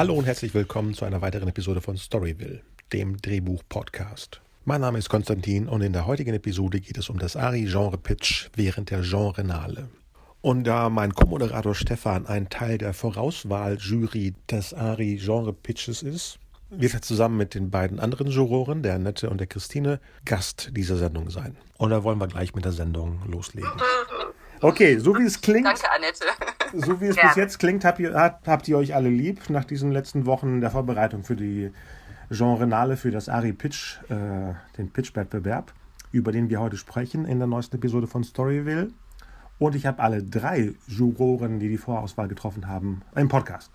Hallo und herzlich willkommen zu einer weiteren Episode von Storyville, dem Drehbuch-Podcast. Mein Name ist Konstantin und in der heutigen Episode geht es um das Ari-Genre-Pitch während der Genrenale. Und da mein Co-Moderator Stefan ein Teil der Vorauswahl-Jury des Ari-Genre-Pitches ist, wird er zusammen mit den beiden anderen Juroren, der Annette und der Christine, Gast dieser Sendung sein. Und da wollen wir gleich mit der Sendung loslegen. Okay, so wie es klingt. Danke, Annette. So wie es ja. bis jetzt klingt, habt ihr, habt ihr euch alle lieb nach diesen letzten Wochen der Vorbereitung für die Genrenale für das Ari Pitch, äh, den Pitch-Wettbewerb, über den wir heute sprechen in der neuesten Episode von Storyville. Und ich habe alle drei Juroren, die die Vorauswahl getroffen haben, im Podcast.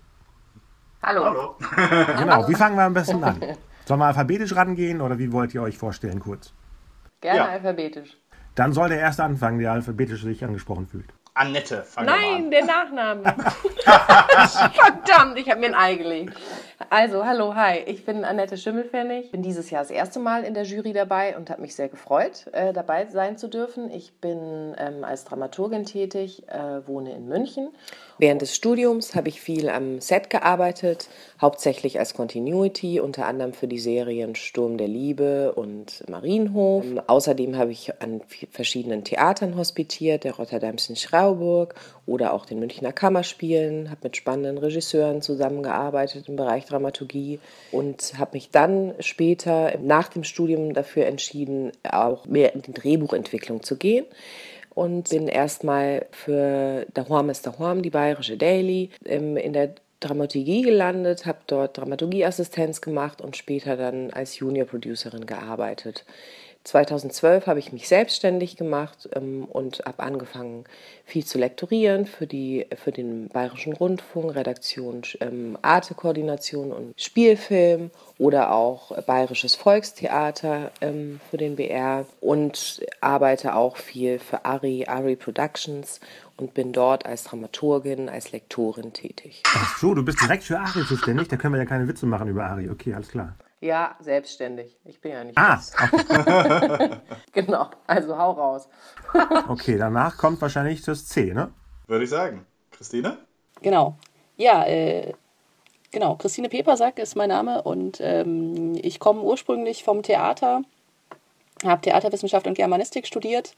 Hallo. Hallo. Genau, wie fangen wir am besten an? Sollen wir alphabetisch rangehen oder wie wollt ihr euch vorstellen kurz? Gerne ja. alphabetisch. Dann soll der erste anfangen, der alphabetisch sich angesprochen fühlt. Annette, fang Nein, der Nachname. Verdammt, ich habe mir ein Ei gelegt. Also, hallo, hi, ich bin Annette Schimmelfennig. Bin dieses Jahr das erste Mal in der Jury dabei und habe mich sehr gefreut, äh, dabei sein zu dürfen. Ich bin ähm, als Dramaturgin tätig, äh, wohne in München Während des Studiums habe ich viel am Set gearbeitet, hauptsächlich als Continuity, unter anderem für die Serien Sturm der Liebe und Marienhof. Ähm, außerdem habe ich an verschiedenen Theatern hospitiert, der Rotterdamschen Schrauburg oder auch den Münchner Kammerspielen, habe mit spannenden Regisseuren zusammengearbeitet im Bereich Dramaturgie und habe mich dann später nach dem Studium dafür entschieden, auch mehr in die Drehbuchentwicklung zu gehen und bin erstmal für Dahuam ist Dahuam, die bayerische Daily, in der Dramaturgie gelandet, habe dort Dramaturgieassistenz gemacht und später dann als Junior Producerin gearbeitet. 2012 habe ich mich selbstständig gemacht ähm, und habe angefangen, viel zu lektorieren für, die, für den Bayerischen Rundfunk, Redaktion, ähm, Arte-Koordination und Spielfilm oder auch Bayerisches Volkstheater ähm, für den BR und arbeite auch viel für Ari, Ari Productions und bin dort als Dramaturgin, als Lektorin tätig. Ach so, du bist direkt für Ari zuständig? Da können wir ja keine Witze machen über Ari. Okay, alles klar. Ja, selbstständig. Ich bin ja nicht. Ah, okay. genau. Also hau raus. okay, danach kommt wahrscheinlich das C, ne? Würde ich sagen. Christine? Genau. Ja, äh, genau. Christine Pepersack ist mein Name und ähm, ich komme ursprünglich vom Theater, habe Theaterwissenschaft und Germanistik studiert,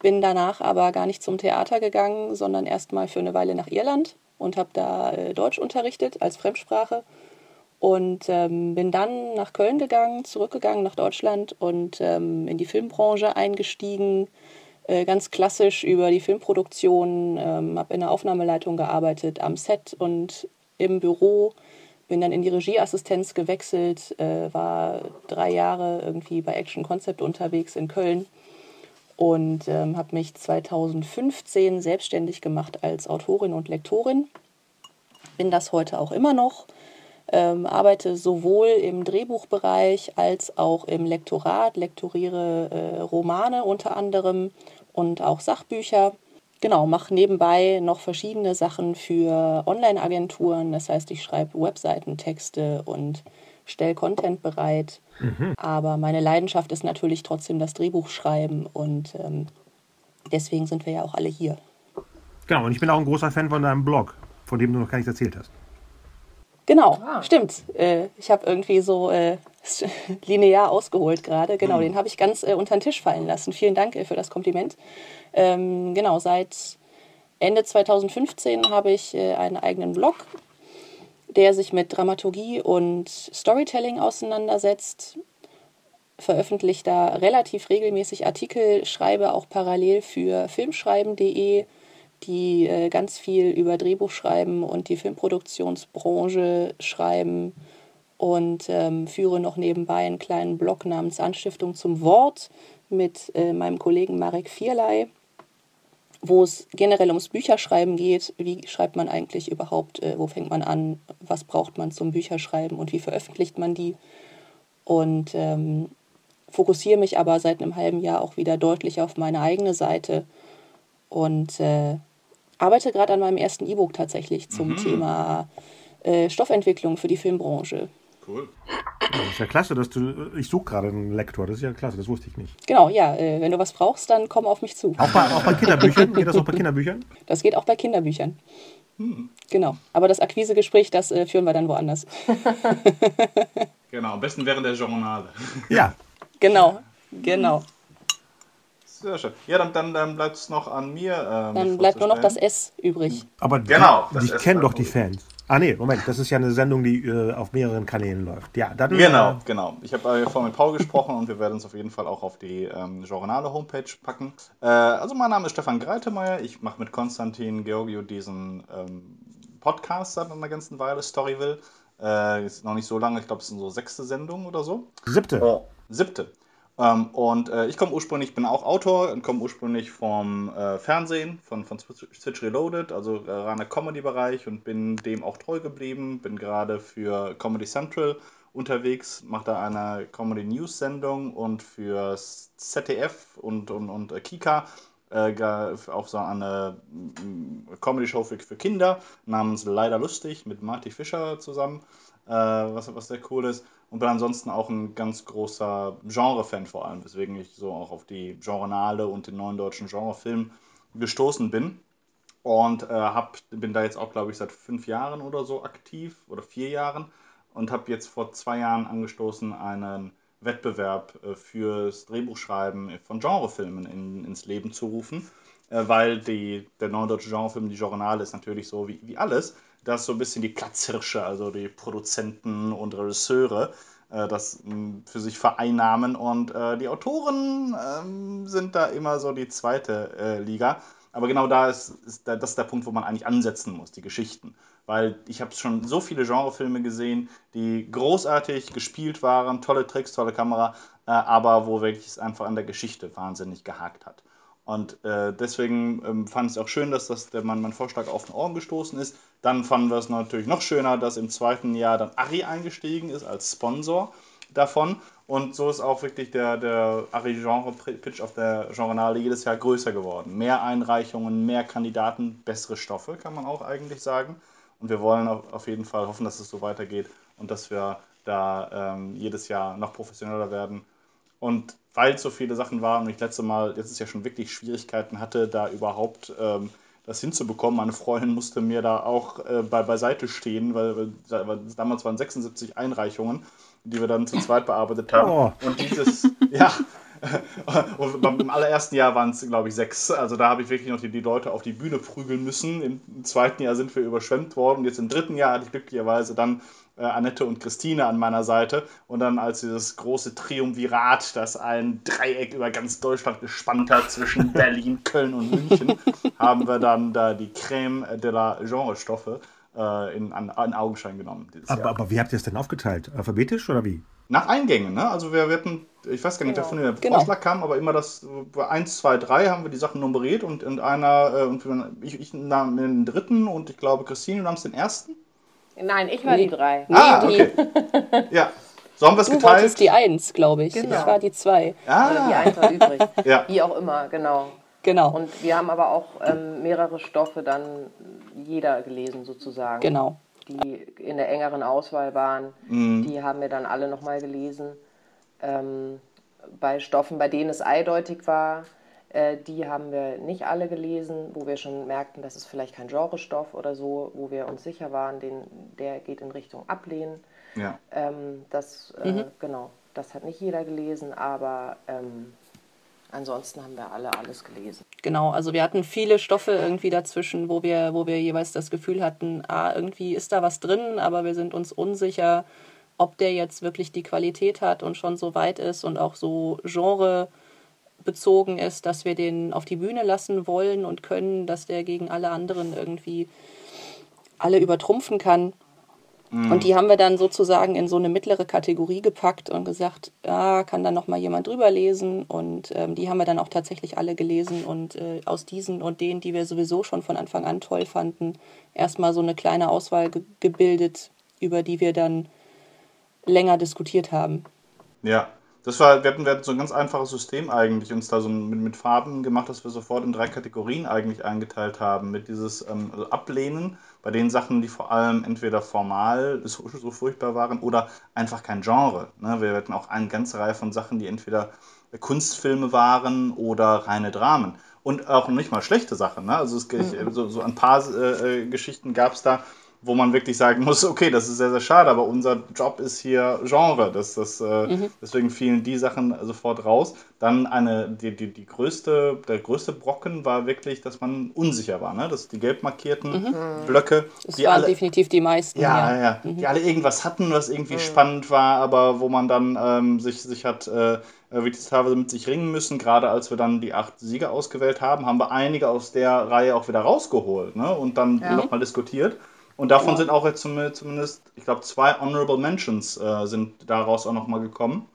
bin danach aber gar nicht zum Theater gegangen, sondern erstmal für eine Weile nach Irland und habe da äh, Deutsch unterrichtet als Fremdsprache und ähm, bin dann nach Köln gegangen, zurückgegangen nach Deutschland und ähm, in die Filmbranche eingestiegen, äh, ganz klassisch über die Filmproduktion, ähm, habe in der Aufnahmeleitung gearbeitet, am Set und im Büro, bin dann in die Regieassistenz gewechselt, äh, war drei Jahre irgendwie bei Action Concept unterwegs in Köln und ähm, habe mich 2015 selbstständig gemacht als Autorin und Lektorin. Bin das heute auch immer noch ähm, arbeite sowohl im Drehbuchbereich als auch im Lektorat, lektoriere äh, Romane unter anderem und auch Sachbücher. Genau, mache nebenbei noch verschiedene Sachen für Online-Agenturen. Das heißt, ich schreibe Webseitentexte und stelle Content bereit. Mhm. Aber meine Leidenschaft ist natürlich trotzdem das Drehbuchschreiben und ähm, deswegen sind wir ja auch alle hier. Genau, und ich bin auch ein großer Fan von deinem Blog, von dem du noch gar nichts erzählt hast. Genau, ah. stimmt. Äh, ich habe irgendwie so äh, linear ausgeholt gerade. Genau, mhm. den habe ich ganz äh, unter den Tisch fallen lassen. Vielen Dank äh, für das Kompliment. Ähm, genau, seit Ende 2015 habe ich äh, einen eigenen Blog, der sich mit Dramaturgie und Storytelling auseinandersetzt. Veröffentlicht da relativ regelmäßig Artikel, schreibe auch parallel für filmschreiben.de die äh, ganz viel über Drehbuch schreiben und die Filmproduktionsbranche schreiben und ähm, führe noch nebenbei einen kleinen Blog namens Anstiftung zum Wort mit äh, meinem Kollegen Marek Vierlei, wo es generell ums Bücherschreiben geht. Wie schreibt man eigentlich überhaupt? Äh, wo fängt man an? Was braucht man zum Bücherschreiben und wie veröffentlicht man die? Und ähm, fokussiere mich aber seit einem halben Jahr auch wieder deutlich auf meine eigene Seite und äh, arbeite gerade an meinem ersten E-Book tatsächlich zum mhm. Thema äh, Stoffentwicklung für die Filmbranche. Cool. Das ist ja klasse, dass du. Ich suche gerade einen Lektor, das ist ja klasse, das wusste ich nicht. Genau, ja, äh, wenn du was brauchst, dann komm auf mich zu. Auch bei, auch bei Kinderbüchern? Geht das auch bei Kinderbüchern? Das geht auch bei Kinderbüchern. Genau. Aber das Akquisegespräch, das äh, führen wir dann woanders. Genau, am besten während der Journale. Ja, genau. Genau. Sehr schön. Ja, dann, dann, dann bleibt es noch an mir. Äh, Dann bleibt nur noch das. S übrig. aber Genau, die, die ist kennen doch die. Fans. Ah nee, Moment, das ist ja eine Sendung, die äh, auf mehreren Kanälen läuft. Ja, dann Genau, äh, genau. Ich habe äh, vorhin mit Paul gesprochen und wir werden uns auf jeden Fall auch auf die ähm, Journale Homepage packen. Äh, also mein Name ist Stefan Greitemeyer. Ich mache mit Konstantin Georgio diesen ähm, Podcast seit einer ganzen Weile, Storyville. Äh, ist noch nicht so lange, ich glaube, es sind so sechste Sendung oder so. siebte. Oh. Siebte. Ähm, und äh, ich komme ursprünglich, ich bin auch Autor und komme ursprünglich vom äh, Fernsehen, von, von Switch Reloaded, also äh, reiner Comedy-Bereich und bin dem auch treu geblieben. Bin gerade für Comedy Central unterwegs, mache da eine Comedy-News-Sendung und für ZDF und, und, und äh, Kika äh, auch so eine mm, Comedy-Show für, für Kinder namens Leider Lustig mit Marty Fischer zusammen, äh, was, was sehr cool ist. Und bin ansonsten auch ein ganz großer Genre-Fan vor allem, weswegen ich so auch auf die Genrenale und den neuen deutschen Genrefilm gestoßen bin. Und äh, hab, bin da jetzt auch, glaube ich, seit fünf Jahren oder so aktiv oder vier Jahren und habe jetzt vor zwei Jahren angestoßen, einen Wettbewerb äh, fürs Drehbuchschreiben von Genrefilmen in, ins Leben zu rufen, äh, weil die, der neue deutsche Genrefilm, die Journale, ist natürlich so wie, wie alles, dass so ein bisschen die Platzhirsche, also die Produzenten und Regisseure, äh, das für sich vereinnahmen und äh, die Autoren ähm, sind da immer so die zweite äh, Liga. Aber genau da ist, ist da, das ist der Punkt, wo man eigentlich ansetzen muss, die Geschichten. Weil ich habe schon so viele Genrefilme gesehen, die großartig gespielt waren, tolle Tricks, tolle Kamera, aber wo wirklich es einfach an der Geschichte wahnsinnig gehakt hat. Und äh, deswegen ähm, fand ich es auch schön, dass das der mein, mein Vorschlag auf den Ohren gestoßen ist. Dann fanden wir es natürlich noch schöner, dass im zweiten Jahr dann Ari eingestiegen ist als Sponsor davon. Und so ist auch wirklich der, der Ari-Genre-Pitch auf der Genrenale jedes Jahr größer geworden. Mehr Einreichungen, mehr Kandidaten, bessere Stoffe, kann man auch eigentlich sagen. Und wir wollen auf auf jeden Fall hoffen, dass es so weitergeht und dass wir da ähm, jedes Jahr noch professioneller werden. Und weil es so viele Sachen waren und ich letzte Mal, jetzt ist ja schon wirklich Schwierigkeiten hatte, da überhaupt ähm, das hinzubekommen. Meine Freundin musste mir da auch äh, bei, beiseite stehen, weil, weil, damals waren 76 Einreichungen, die wir dann zu zweit bearbeitet haben. Oh. Und dieses, ja. Und beim im allerersten Jahr waren es, glaube ich, sechs. Also da habe ich wirklich noch die, die Leute auf die Bühne prügeln müssen. Im, zweiten Jahr sind wir überschwemmt worden. Jetzt im dritten Jahr hatte ich glücklicherweise dann äh, Annette und Christine an meiner Seite. Und dann als dieses große Triumvirat, das ein Dreieck über ganz Deutschland gespannt hat zwischen Berlin, Köln und München, haben wir dann da die Creme de la Genre-Stoffe äh, in, an, an Augenschein genommen. Dieses Aber, Jahr. aber wie habt ihr es denn aufgeteilt? Alphabetisch oder wie? Nach Eingängen, ne? Also wir, wir hatten, ich weiß gar nicht, Genau. wer von der Genau. Vorschlag kam, aber immer das bei 1, 2, 3 haben wir die Sachen nummeriert und, und einer, äh, und ich, ich nahm den dritten und ich glaube Christine, du nahmst den ersten. Nein, ich war die drei. Nee, ah, die, okay. ja. So haben wir es du geteilt. wolltest die Eins, glaube ich. Genau. Ich war die Zwei. Oder die ah, Eins war übrig. Ja. Wie auch immer, genau. Genau. Und wir haben aber auch ähm, mehrere Stoffe dann jeder gelesen sozusagen. genau. Die in der engeren Auswahl waren, Mhm. die haben wir dann alle nochmal gelesen. Ähm, bei Stoffen, bei denen es eindeutig war, äh, die haben wir nicht alle gelesen, wo wir schon merkten, das ist vielleicht kein Genrestoff oder so, wo wir uns sicher waren, den, der geht in Richtung Ablehnen. ja. Ähm, das, äh, genau, das hat nicht jeder gelesen, aber ähm, ansonsten haben wir alle alles gelesen. Genau, also wir hatten viele Stoffe irgendwie dazwischen, wo wir, wo wir jeweils das Gefühl hatten, ah, irgendwie ist da was drin, aber wir sind uns unsicher, ob der jetzt wirklich die Qualität hat und schon so weit ist und auch so genrebezogen ist, dass wir den auf die Bühne lassen wollen und können, dass der gegen alle anderen irgendwie alle übertrumpfen kann. Und die haben wir dann sozusagen in so eine mittlere Kategorie gepackt und gesagt, ja, kann da noch mal jemand drüber lesen. Und ähm, die haben wir dann auch tatsächlich alle gelesen und äh, aus diesen und denen, die wir sowieso schon von Anfang an toll fanden, erstmal so eine kleine Auswahl ge gebildet, über die wir dann länger diskutiert haben. Ja, das war, wir hatten, wir hatten so ein ganz einfaches System eigentlich, uns da so mit, mit Farben gemacht, dass wir sofort in drei Kategorien eigentlich eingeteilt haben. Mit dieses ähm, also Ablehnen bei den Sachen, die vor allem entweder formal so, so furchtbar waren oder einfach kein Genre. Ne? Wir hatten auch eine ganze Reihe von Sachen, die entweder Kunstfilme waren oder reine Dramen. und auch nicht mal schlechte Sachen. Ne? Also es, mhm. so, so, ein paar äh, äh Geschichten gab es da, wo man wirklich sagen muss, okay, das ist sehr, sehr schade, aber unser Job ist hier Genre. Das, das, äh, mhm. Deswegen fielen die Sachen sofort raus. Dann eine, die, die, die größte, der größte Brocken war wirklich, dass man unsicher war. Ne? Das die gelb markierten mhm. Blöcke. Das die waren alle, definitiv die meisten. Ja, ja. ja. Mhm. Die alle irgendwas hatten, was irgendwie mhm. spannend war, aber wo man dann ähm, sich, sich hat äh, wirklich teilweise mit sich ringen müssen. Gerade als wir dann die acht Sieger ausgewählt haben, haben wir einige aus der Reihe auch wieder rausgeholt ne? und dann ja. nochmal diskutiert. Und davon sind auch jetzt zumindest, ich glaube, zwei Honorable Mentions äh, sind daraus auch nochmal gekommen.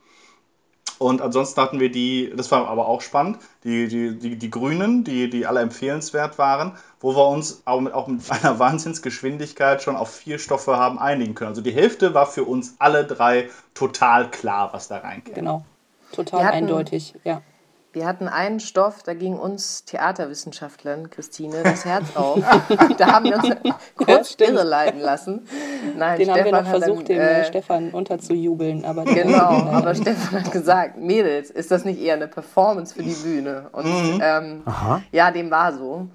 Und ansonsten hatten wir die, das war aber auch spannend, die, die, die, die Grünen, die, die alle empfehlenswert waren, wo wir uns auch mit, auch mit einer Wahnsinnsgeschwindigkeit schon auf vier Stoffe haben einigen können. Also die Hälfte war für uns alle drei total klar, was da reinkommt. Genau, total hatten, eindeutig, ja. Wir hatten einen Stoff, da ging uns Theaterwissenschaftlern, Christine, das Herz auf. da haben wir uns kurz irre leiden lassen. Nein, Den Stefan haben wir noch versucht, dann, dem äh, Stefan unterzujubeln. Aber genau, aber Stefan hat gesagt, Mädels, ist das nicht eher eine Performance für die Bühne? Und mhm. ähm, ja, dem war so.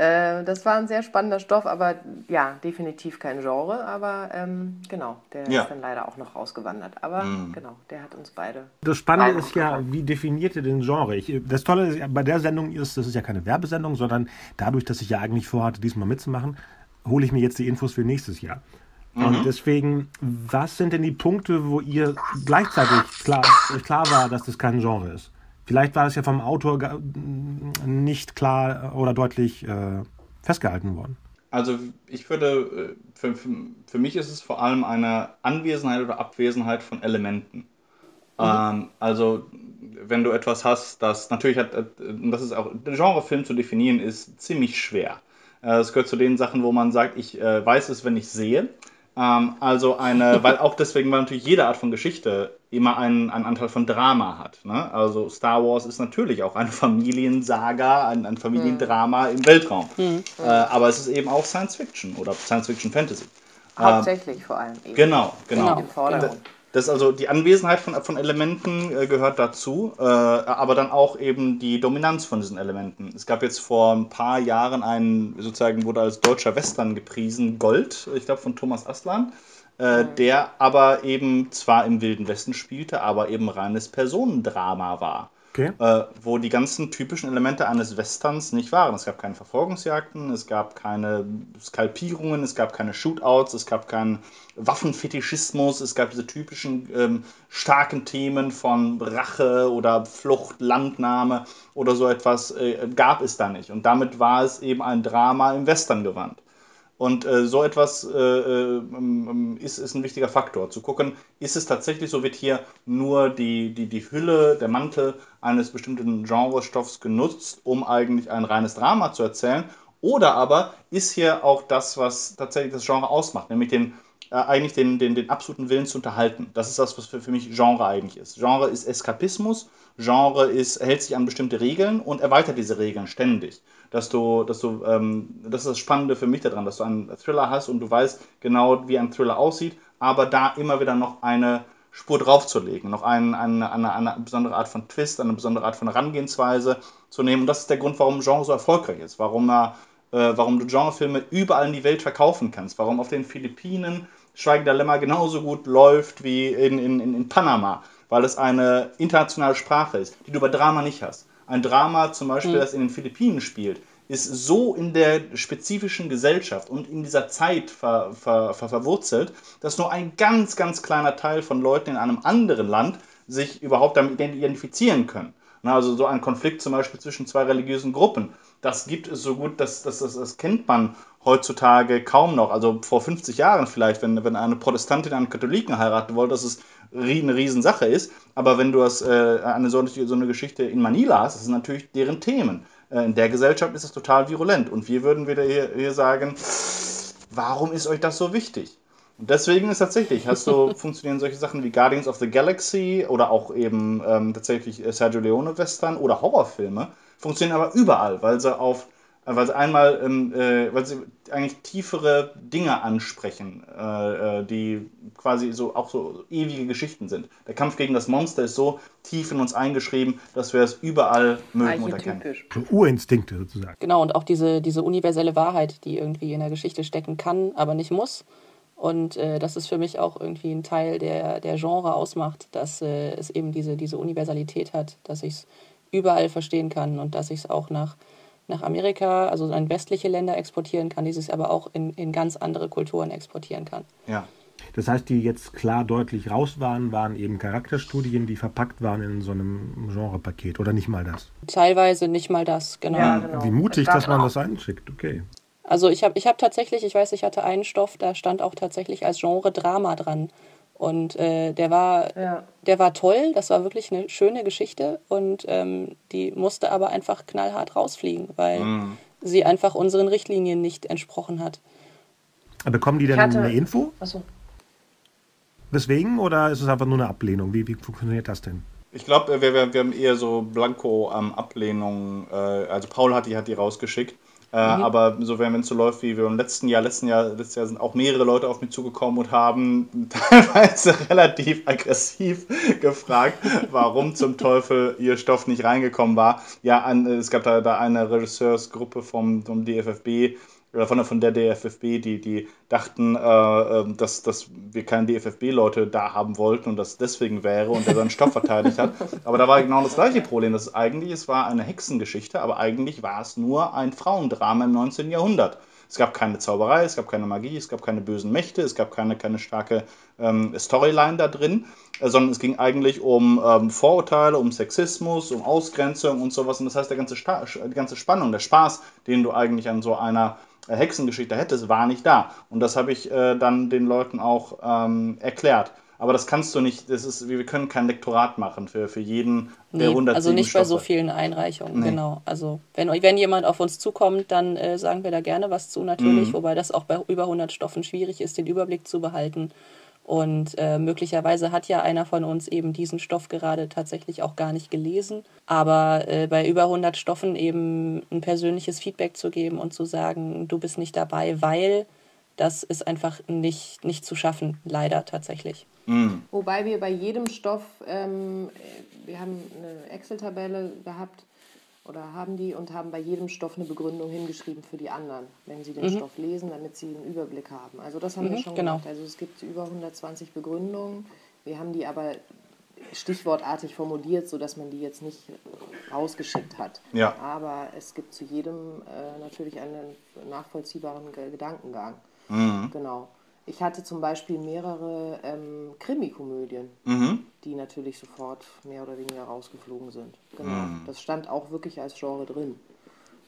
Äh, das war ein sehr spannender Stoff, aber ja, definitiv kein Genre. Aber ähm, genau, der ja. ist dann leider auch noch rausgewandert. Aber mhm. genau, der hat uns beide. Das Spannende ist ja, wie definiert ihr den Genre? Ich, das Tolle ist, bei der Sendung ist, das ist ja keine Werbesendung, sondern dadurch, dass ich ja eigentlich vorhatte, diesmal mitzumachen, hole ich mir jetzt die Infos für nächstes Jahr. Mhm. Und deswegen, was sind denn die Punkte, wo ihr gleichzeitig klar, klar war, dass das kein Genre ist? Vielleicht war es ja vom Autor nicht klar oder deutlich äh, festgehalten worden. Also ich würde, äh, für, für, mich ist es vor allem eine Anwesenheit oder Abwesenheit von Elementen. Mhm. Ähm, also wenn du etwas hast, das natürlich hat, äh, das ist auch, Genrefilm zu definieren ist ziemlich schwer. Äh, es gehört zu den Sachen, wo man sagt, ich äh, weiß es, wenn ich sehe. Ähm, also eine, weil auch deswegen, weil natürlich jede Art von Geschichte immer einen, einen Anteil von Drama hat. Ne? Also Star Wars ist natürlich auch eine Familiensaga, ein, ein Familiendrama mhm. im Weltraum. Mhm. Äh, aber es ist eben auch Science Fiction oder Science Fiction Fantasy. Hauptsächlich äh, vor allem. Eben. Genau, genau. genau. Das also die Anwesenheit von, von Elementen äh, gehört dazu, äh, aber dann auch eben die Dominanz von diesen Elementen. Es gab jetzt vor ein paar Jahren einen, sozusagen wurde als deutscher Western gepriesen, Gold, ich glaube von Thomas Aslan, äh, mhm. der aber eben zwar im Wilden Westen spielte, aber eben reines Personendrama war. Okay. Äh, wo die ganzen typischen Elemente eines Westerns nicht waren. Es gab keine Verfolgungsjagden, es gab keine Skalpierungen, es gab keine Shootouts, es gab keinen Waffenfetischismus, es gab diese typischen ähm, starken Themen von Rache oder Flucht, Landnahme oder so etwas, äh, gab es da nicht. Und damit war es eben ein Drama im Western gewandt. Und äh, so etwas äh, äh, ist, ist ein wichtiger Faktor. Zu gucken, ist es tatsächlich so, wird hier nur die, die, die Hülle, der Mantel eines bestimmten Genrestoffs genutzt, um eigentlich ein reines Drama zu erzählen? Oder aber ist hier auch das, was tatsächlich das Genre ausmacht, nämlich den, äh, eigentlich den, den, den absoluten Willen zu unterhalten. Das ist das, was für, für mich Genre eigentlich ist. Genre ist Eskapismus, Genre ist, hält sich an bestimmte Regeln und erweitert diese Regeln ständig dass du, dass du, ähm, das ist das Spannende für mich daran, dass du einen Thriller hast und du weißt genau, wie ein Thriller aussieht, aber da immer wieder noch eine Spur draufzulegen, noch ein, eine, eine, eine besondere Art von Twist, eine besondere Art von Herangehensweise zu nehmen. Und das ist der Grund, warum Genre so erfolgreich ist, warum, er, äh, warum du Genrefilme überall in die Welt verkaufen kannst, warum auf den Philippinen Schweigen der Lämmer genauso gut läuft wie in, in, in Panama, weil es eine internationale Sprache ist, die du bei Drama nicht hast. Ein Drama zum Beispiel, mhm. das in den Philippinen spielt, ist so in der spezifischen Gesellschaft und in dieser Zeit ver, ver, ver, verwurzelt, dass nur ein ganz, ganz kleiner Teil von Leuten in einem anderen Land sich überhaupt damit identifizieren können. also so ein Konflikt zum Beispiel zwischen zwei religiösen Gruppen, das gibt es so gut, das, das, das, das kennt man heutzutage kaum noch. Also vor 50 Jahren vielleicht, wenn, wenn eine Protestantin einen Katholiken heiraten wollte, dass es eine Riesensache ist. Aber wenn du das, äh, eine so, so eine Geschichte in Manila hast, das sind natürlich deren Themen. Äh, in der Gesellschaft ist es total virulent. Und wir würden wieder hier, hier sagen, warum ist euch das so wichtig? Und deswegen ist tatsächlich, hast du, funktionieren solche Sachen wie Guardians of the Galaxy oder auch eben ähm, tatsächlich Sergio Leone Western oder Horrorfilme, funktionieren aber überall, weil sie auf weil sie einmal, ähm, äh, weil sie eigentlich tiefere Dinge ansprechen, äh, äh, die quasi so auch so ewige Geschichten sind. Der Kampf gegen das Monster ist so tief in uns eingeschrieben, dass wir es überall mögen und erkennen. Urinstinkte sozusagen. Genau, und auch diese, diese universelle Wahrheit, die irgendwie in der Geschichte stecken kann, aber nicht muss. Und äh, das ist für mich auch irgendwie ein Teil der, der Genre ausmacht, dass äh, es eben diese, diese Universalität hat, dass ich es überall verstehen kann und dass ich es auch nach nach Amerika, also in westliche Länder exportieren kann, dieses aber auch in, in ganz andere Kulturen exportieren kann. Ja. Das heißt, die jetzt klar deutlich raus waren, waren eben Charakterstudien, die verpackt waren in so einem Genrepaket oder nicht mal das? Teilweise nicht mal das, genau. Ja, genau. Wie mutig, dass man gab das einschickt, okay. Also ich habe ich hab tatsächlich, ich weiß, ich hatte einen Stoff, da stand auch tatsächlich als Genre Drama dran. Und äh, der war Ja. der war toll, das war wirklich eine schöne Geschichte und ähm, die musste aber einfach knallhart rausfliegen, weil sie einfach unseren Richtlinien nicht entsprochen hat. Aber bekommen die denn hatte- eine Info? Achso. Deswegen oder ist es einfach nur eine Ablehnung? Wie, wie funktioniert das denn? Ich glaube, wir, wir, wir haben eher so Blanko-Ablehnungen. äh, also Paul hat die, hat die rausgeschickt. Äh, Aber so, wenn es so läuft wie wir im letzten Jahr, letzten Jahr, letztes Jahr sind auch mehrere Leute auf mich zugekommen und haben teilweise relativ aggressiv gefragt, warum zum Teufel ihr Stoff nicht reingekommen war. Ja, es gab da, da eine Regisseursgruppe vom, vom DFFB, oder von der, von der DFFB, die, die dachten, äh, äh, dass, dass wir keine DFFB-Leute da haben wollten und das deswegen wäre und der seinen Stoff verteidigt hat. Aber da war genau das gleiche Problem. Das ist eigentlich, es war eine Hexengeschichte, aber eigentlich war es nur ein Frauendrama im 19. Jahrhundert. Es gab keine Zauberei, es gab keine Magie, es gab keine bösen Mächte, es gab keine, keine starke ähm, Storyline da drin, äh, sondern es ging eigentlich um ähm, Vorurteile, um Sexismus, um Ausgrenzung und sowas. Und das heißt, der ganze Sta die ganze Spannung, der Spaß, den du eigentlich an so einer Hexengeschichte hättest, war nicht da. Und das habe ich äh, dann den Leuten auch ähm, erklärt. Aber das kannst du nicht, das ist, wir können kein Lektorat machen für, für jeden der Nee, 107 also nicht bei so Stoffe. vielen Einreichungen, Nee. genau. Also wenn, wenn jemand auf uns zukommt, dann äh, sagen wir da gerne was zu natürlich, Mhm. wobei das auch bei über 100 Stoffen schwierig ist, den Überblick zu behalten. Und äh, möglicherweise hat ja einer von uns eben diesen Stoff gerade tatsächlich auch gar nicht gelesen. Aber äh, bei über 100 Stoffen eben ein persönliches Feedback zu geben und zu sagen, du bist nicht dabei, weil das ist einfach nicht, nicht zu schaffen, leider tatsächlich. Wobei wir bei jedem Stoff, ähm, äh, wir haben eine Excel-Tabelle gehabt oder haben die und haben bei jedem Stoff eine Begründung hingeschrieben für die anderen, wenn sie den Stoff lesen, damit sie einen Überblick haben. Also das haben wir Mhm, schon genau. gemacht. Also es gibt über 120 Begründungen. Wir haben die aber stichwortartig formuliert, sodass man die jetzt nicht rausgeschickt hat. Ja. Aber es gibt zu jedem äh, natürlich einen nachvollziehbaren Ge- Gedankengang. Mhm. Genau. Ich hatte zum Beispiel mehrere ähm, Krimikomödien, Mhm. die natürlich sofort mehr oder weniger rausgeflogen sind. Genau. Mhm. Das stand auch wirklich als Genre drin.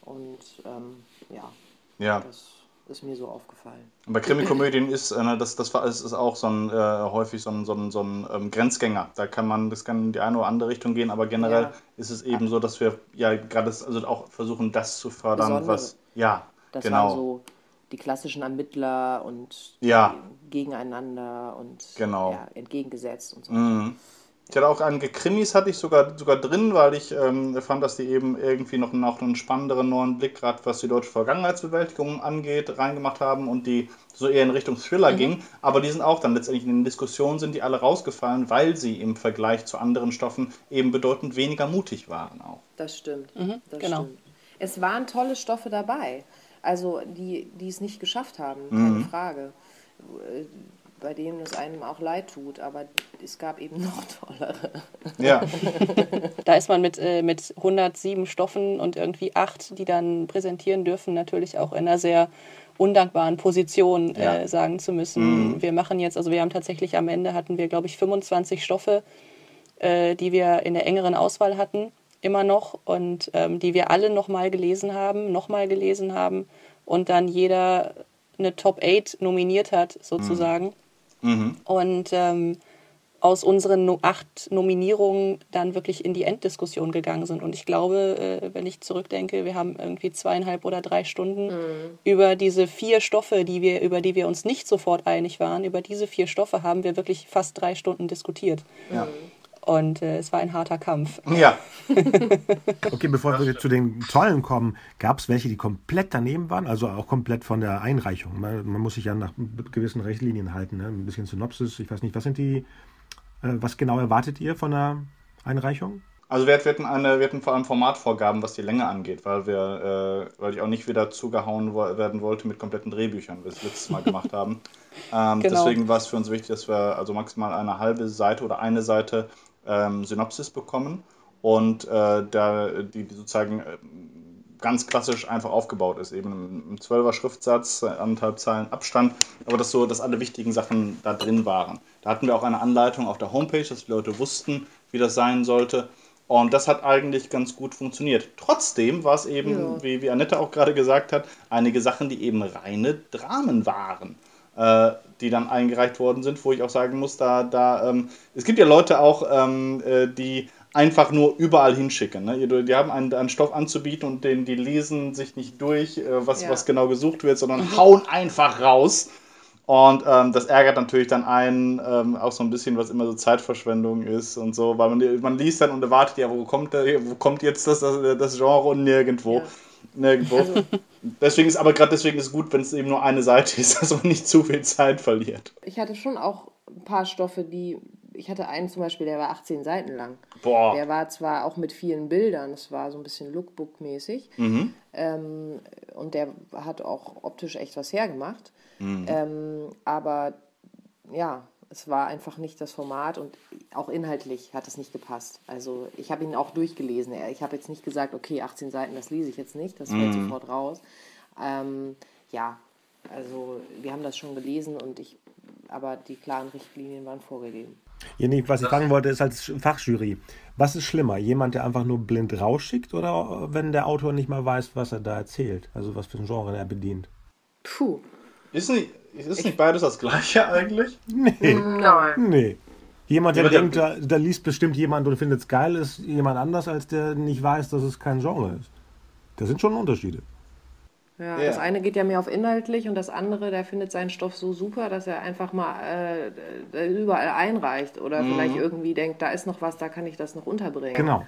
Und ähm, ja, Ja. das ist mir so aufgefallen. Bei Krimikomödien ist äh, ne, das, das ist auch so ein, äh, häufig so ein, so ein, so ein ähm, Grenzgänger. Da kann man, das kann in die eine oder andere Richtung gehen, aber generell Ja. ist es eben so, dass wir ja gerade also auch versuchen, das zu fördern, Besondere. was ja Das genau. so die klassischen Ermittler und Ja. gegeneinander und Genau. ja, entgegengesetzt und so. Mhm. Ich hatte auch einige Krimis hatte ich sogar, sogar drin, weil ich ähm, fand, dass die eben irgendwie noch, noch einen spannenderen neuen Blick, gerade was die deutsche Vergangenheitsbewältigung angeht, reingemacht haben und die so eher in Richtung Thriller gingen. Aber die sind auch dann letztendlich in den Diskussionen sind die alle rausgefallen, weil sie im Vergleich zu anderen Stoffen eben bedeutend weniger mutig waren auch. Das stimmt. das genau. stimmt. Es waren tolle Stoffe dabei. Also die, die es nicht geschafft haben, Mhm. keine Frage. Äh, Bei denen es einem auch leid tut, aber es gab eben noch tollere. Ja, Da ist man mit, äh, mit 107 Stoffen und irgendwie acht, die dann präsentieren dürfen, natürlich auch in einer sehr undankbaren Position Ja. äh, sagen zu müssen. Wir machen jetzt, also wir haben tatsächlich am Ende hatten wir, glaube ich, 25 Stoffe, äh, die wir in der engeren Auswahl hatten, immer noch und ähm, die wir alle nochmal gelesen haben, nochmal gelesen haben und dann jeder eine Top 8 nominiert hat, sozusagen. Und ähm, aus unseren no acht Nominierungen dann wirklich in die Enddiskussion gegangen sind. Und ich glaube, äh, wenn ich zurückdenke, wir haben irgendwie zweieinhalb oder drei Stunden über diese vier Stoffe, die wir, über die wir uns nicht sofort einig waren, über diese vier Stoffe haben wir wirklich fast drei Stunden diskutiert. ja. Und äh, es war ein harter Kampf. Ja. okay, bevor wir zu den tollen kommen, gab es welche, die komplett daneben waren, also auch komplett von der Einreichung. Man, man muss sich ja nach gewissen Richtlinien halten, ne? ein bisschen Synopsis. Ich weiß nicht, was sind die, äh, was genau erwartet ihr von der Einreichung? Also wir hatten, eine, wir hatten vor allem Formatvorgaben, was die Länge angeht, weil wir, äh, weil ich auch nicht wieder zugehauen werden wollte mit kompletten Drehbüchern, wie wir es letztes Mal gemacht haben. Ähm, genau. Deswegen war es für uns wichtig, dass wir also maximal eine halbe Seite oder eine Seite ähm, Synopsis bekommen und äh, da, die, die sozusagen äh, ganz klassisch einfach aufgebaut ist, eben im 12er Schriftsatz, anderthalb Zeilen Abstand, aber dass so, dass alle wichtigen Sachen da drin waren. Da hatten wir auch eine Anleitung auf der Homepage, dass die Leute wussten, wie das sein sollte. Und das hat eigentlich ganz gut funktioniert. Trotzdem war es eben, ja. wie, wie Annette auch gerade gesagt hat, einige Sachen, die eben reine Dramen waren, äh, die dann eingereicht worden sind, wo ich auch sagen muss, da, da ähm, es gibt ja Leute auch, ähm, äh, die einfach nur überall hinschicken. Ne? Die, die haben einen, einen, Stoff anzubieten und den, die lesen sich nicht durch, äh, was, ja. was genau gesucht wird, sondern mhm. hauen einfach raus. Und ähm, das ärgert natürlich dann einen ähm, auch so ein bisschen, was immer so Zeitverschwendung ist und so, weil man, man liest dann und erwartet, ja, wo kommt, der, wo kommt jetzt das, das, das Genre und nirgendwo. Ja. Nirgendwo. Also. Deswegen ist aber gerade deswegen ist es gut, wenn es eben nur eine Seite ist, dass man nicht zu viel Zeit verliert. Ich hatte schon auch ein paar Stoffe, die. Ich hatte einen zum Beispiel, der war 18 Seiten lang. Boah. Der war zwar auch mit vielen Bildern, es war so ein bisschen Lookbook-mäßig. Mhm. Ähm, und der hat auch optisch echt was hergemacht. Mhm. Ähm, aber ja, es war einfach nicht das Format und auch inhaltlich hat es nicht gepasst. Also ich habe ihn auch durchgelesen. Ich habe jetzt nicht gesagt, okay, 18 Seiten, das lese ich jetzt nicht, das fällt mhm. sofort raus. Ähm, ja, also wir haben das schon gelesen und ich, aber die klaren Richtlinien waren vorgegeben. Ja, nee, was ich fragen wollte, ist als Fachjury, was ist schlimmer? Jemand, der einfach nur blind rausschickt oder wenn der Autor nicht mal weiß, was er da erzählt? Also was für ein Genre er bedient? Puh, ist nicht, ist nicht beides das gleiche eigentlich? Nee. Nein. Nee. Jemand, der denkt, da, da, liest bestimmt jemand und findet es geil, ist jemand anders, als der nicht weiß, dass es kein Genre ist. Das sind schon Unterschiede. Ja, ja, das eine geht ja mehr auf inhaltlich und das andere, der findet seinen Stoff so super, dass er einfach mal äh, überall einreicht oder mhm. vielleicht irgendwie denkt, da ist noch was, da kann ich das noch unterbringen. Genau.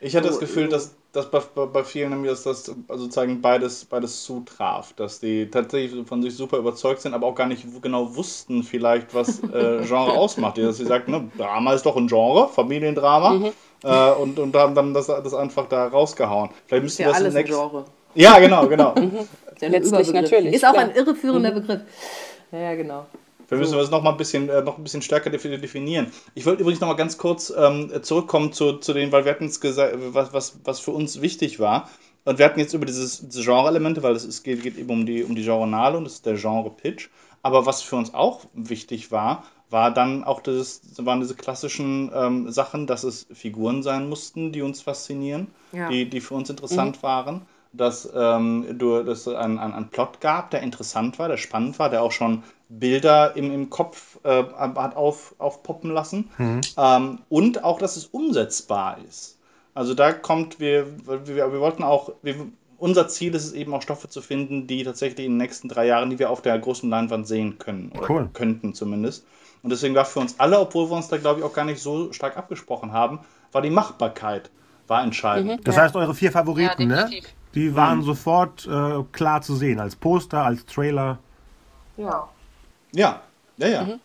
Ich hatte so, das Gefühl, dass, dass bei, bei vielen nämlich dass das also sozusagen beides, beides zutraf, dass die tatsächlich von sich super überzeugt sind, aber auch gar nicht genau wussten vielleicht, was äh, Genre ausmacht. Dass sie sagten, ne, Drama ist doch ein Genre, Familiendrama, mhm. äh, und, und haben dann das, das einfach da rausgehauen. Vielleicht müssten ja wir das alles next... Genre. Ja, genau, genau. mhm. Letztlich natürlich. Ist auch ein irreführender mhm. Begriff. Ja, genau. Wir müssen das noch mal ein bisschen, äh, noch ein bisschen stärker definieren. Ich wollte übrigens noch mal ganz kurz ähm, zurückkommen zu, zu den, weil wir hatten es gesagt, was, was, was für uns wichtig war. Und wir hatten jetzt über dieses, diese Genre-Elemente, weil es geht, geht eben um die, um die Genre-Nale und das ist der Genre-Pitch. Aber was für uns auch wichtig war, war dann auch das, waren diese klassischen ähm, Sachen, dass es Figuren sein mussten, die uns faszinieren, ja. die, die für uns interessant mhm. waren dass ähm, du, dass es einen, einen, Plot gab, der interessant war, der spannend war, der auch schon Bilder im, im Kopf äh, hat auf, aufpoppen lassen. Mhm. Ähm, und auch, dass es umsetzbar ist. Also da kommt, wir, wir, wir wollten auch, wir, unser Ziel ist es eben auch Stoffe zu finden, die tatsächlich in den nächsten drei Jahren, die wir auf der großen Leinwand sehen können. Oder cool. könnten zumindest. Und deswegen war für uns alle, obwohl wir uns da, glaube ich, auch gar nicht so stark abgesprochen haben, war die Machbarkeit war entscheidend. Mhm. Das heißt, eure vier Favoriten, ja, ne? Die waren mhm. sofort äh, klar zu sehen, als Poster, als Trailer. Ja. Ja, ja, ja. Mhm.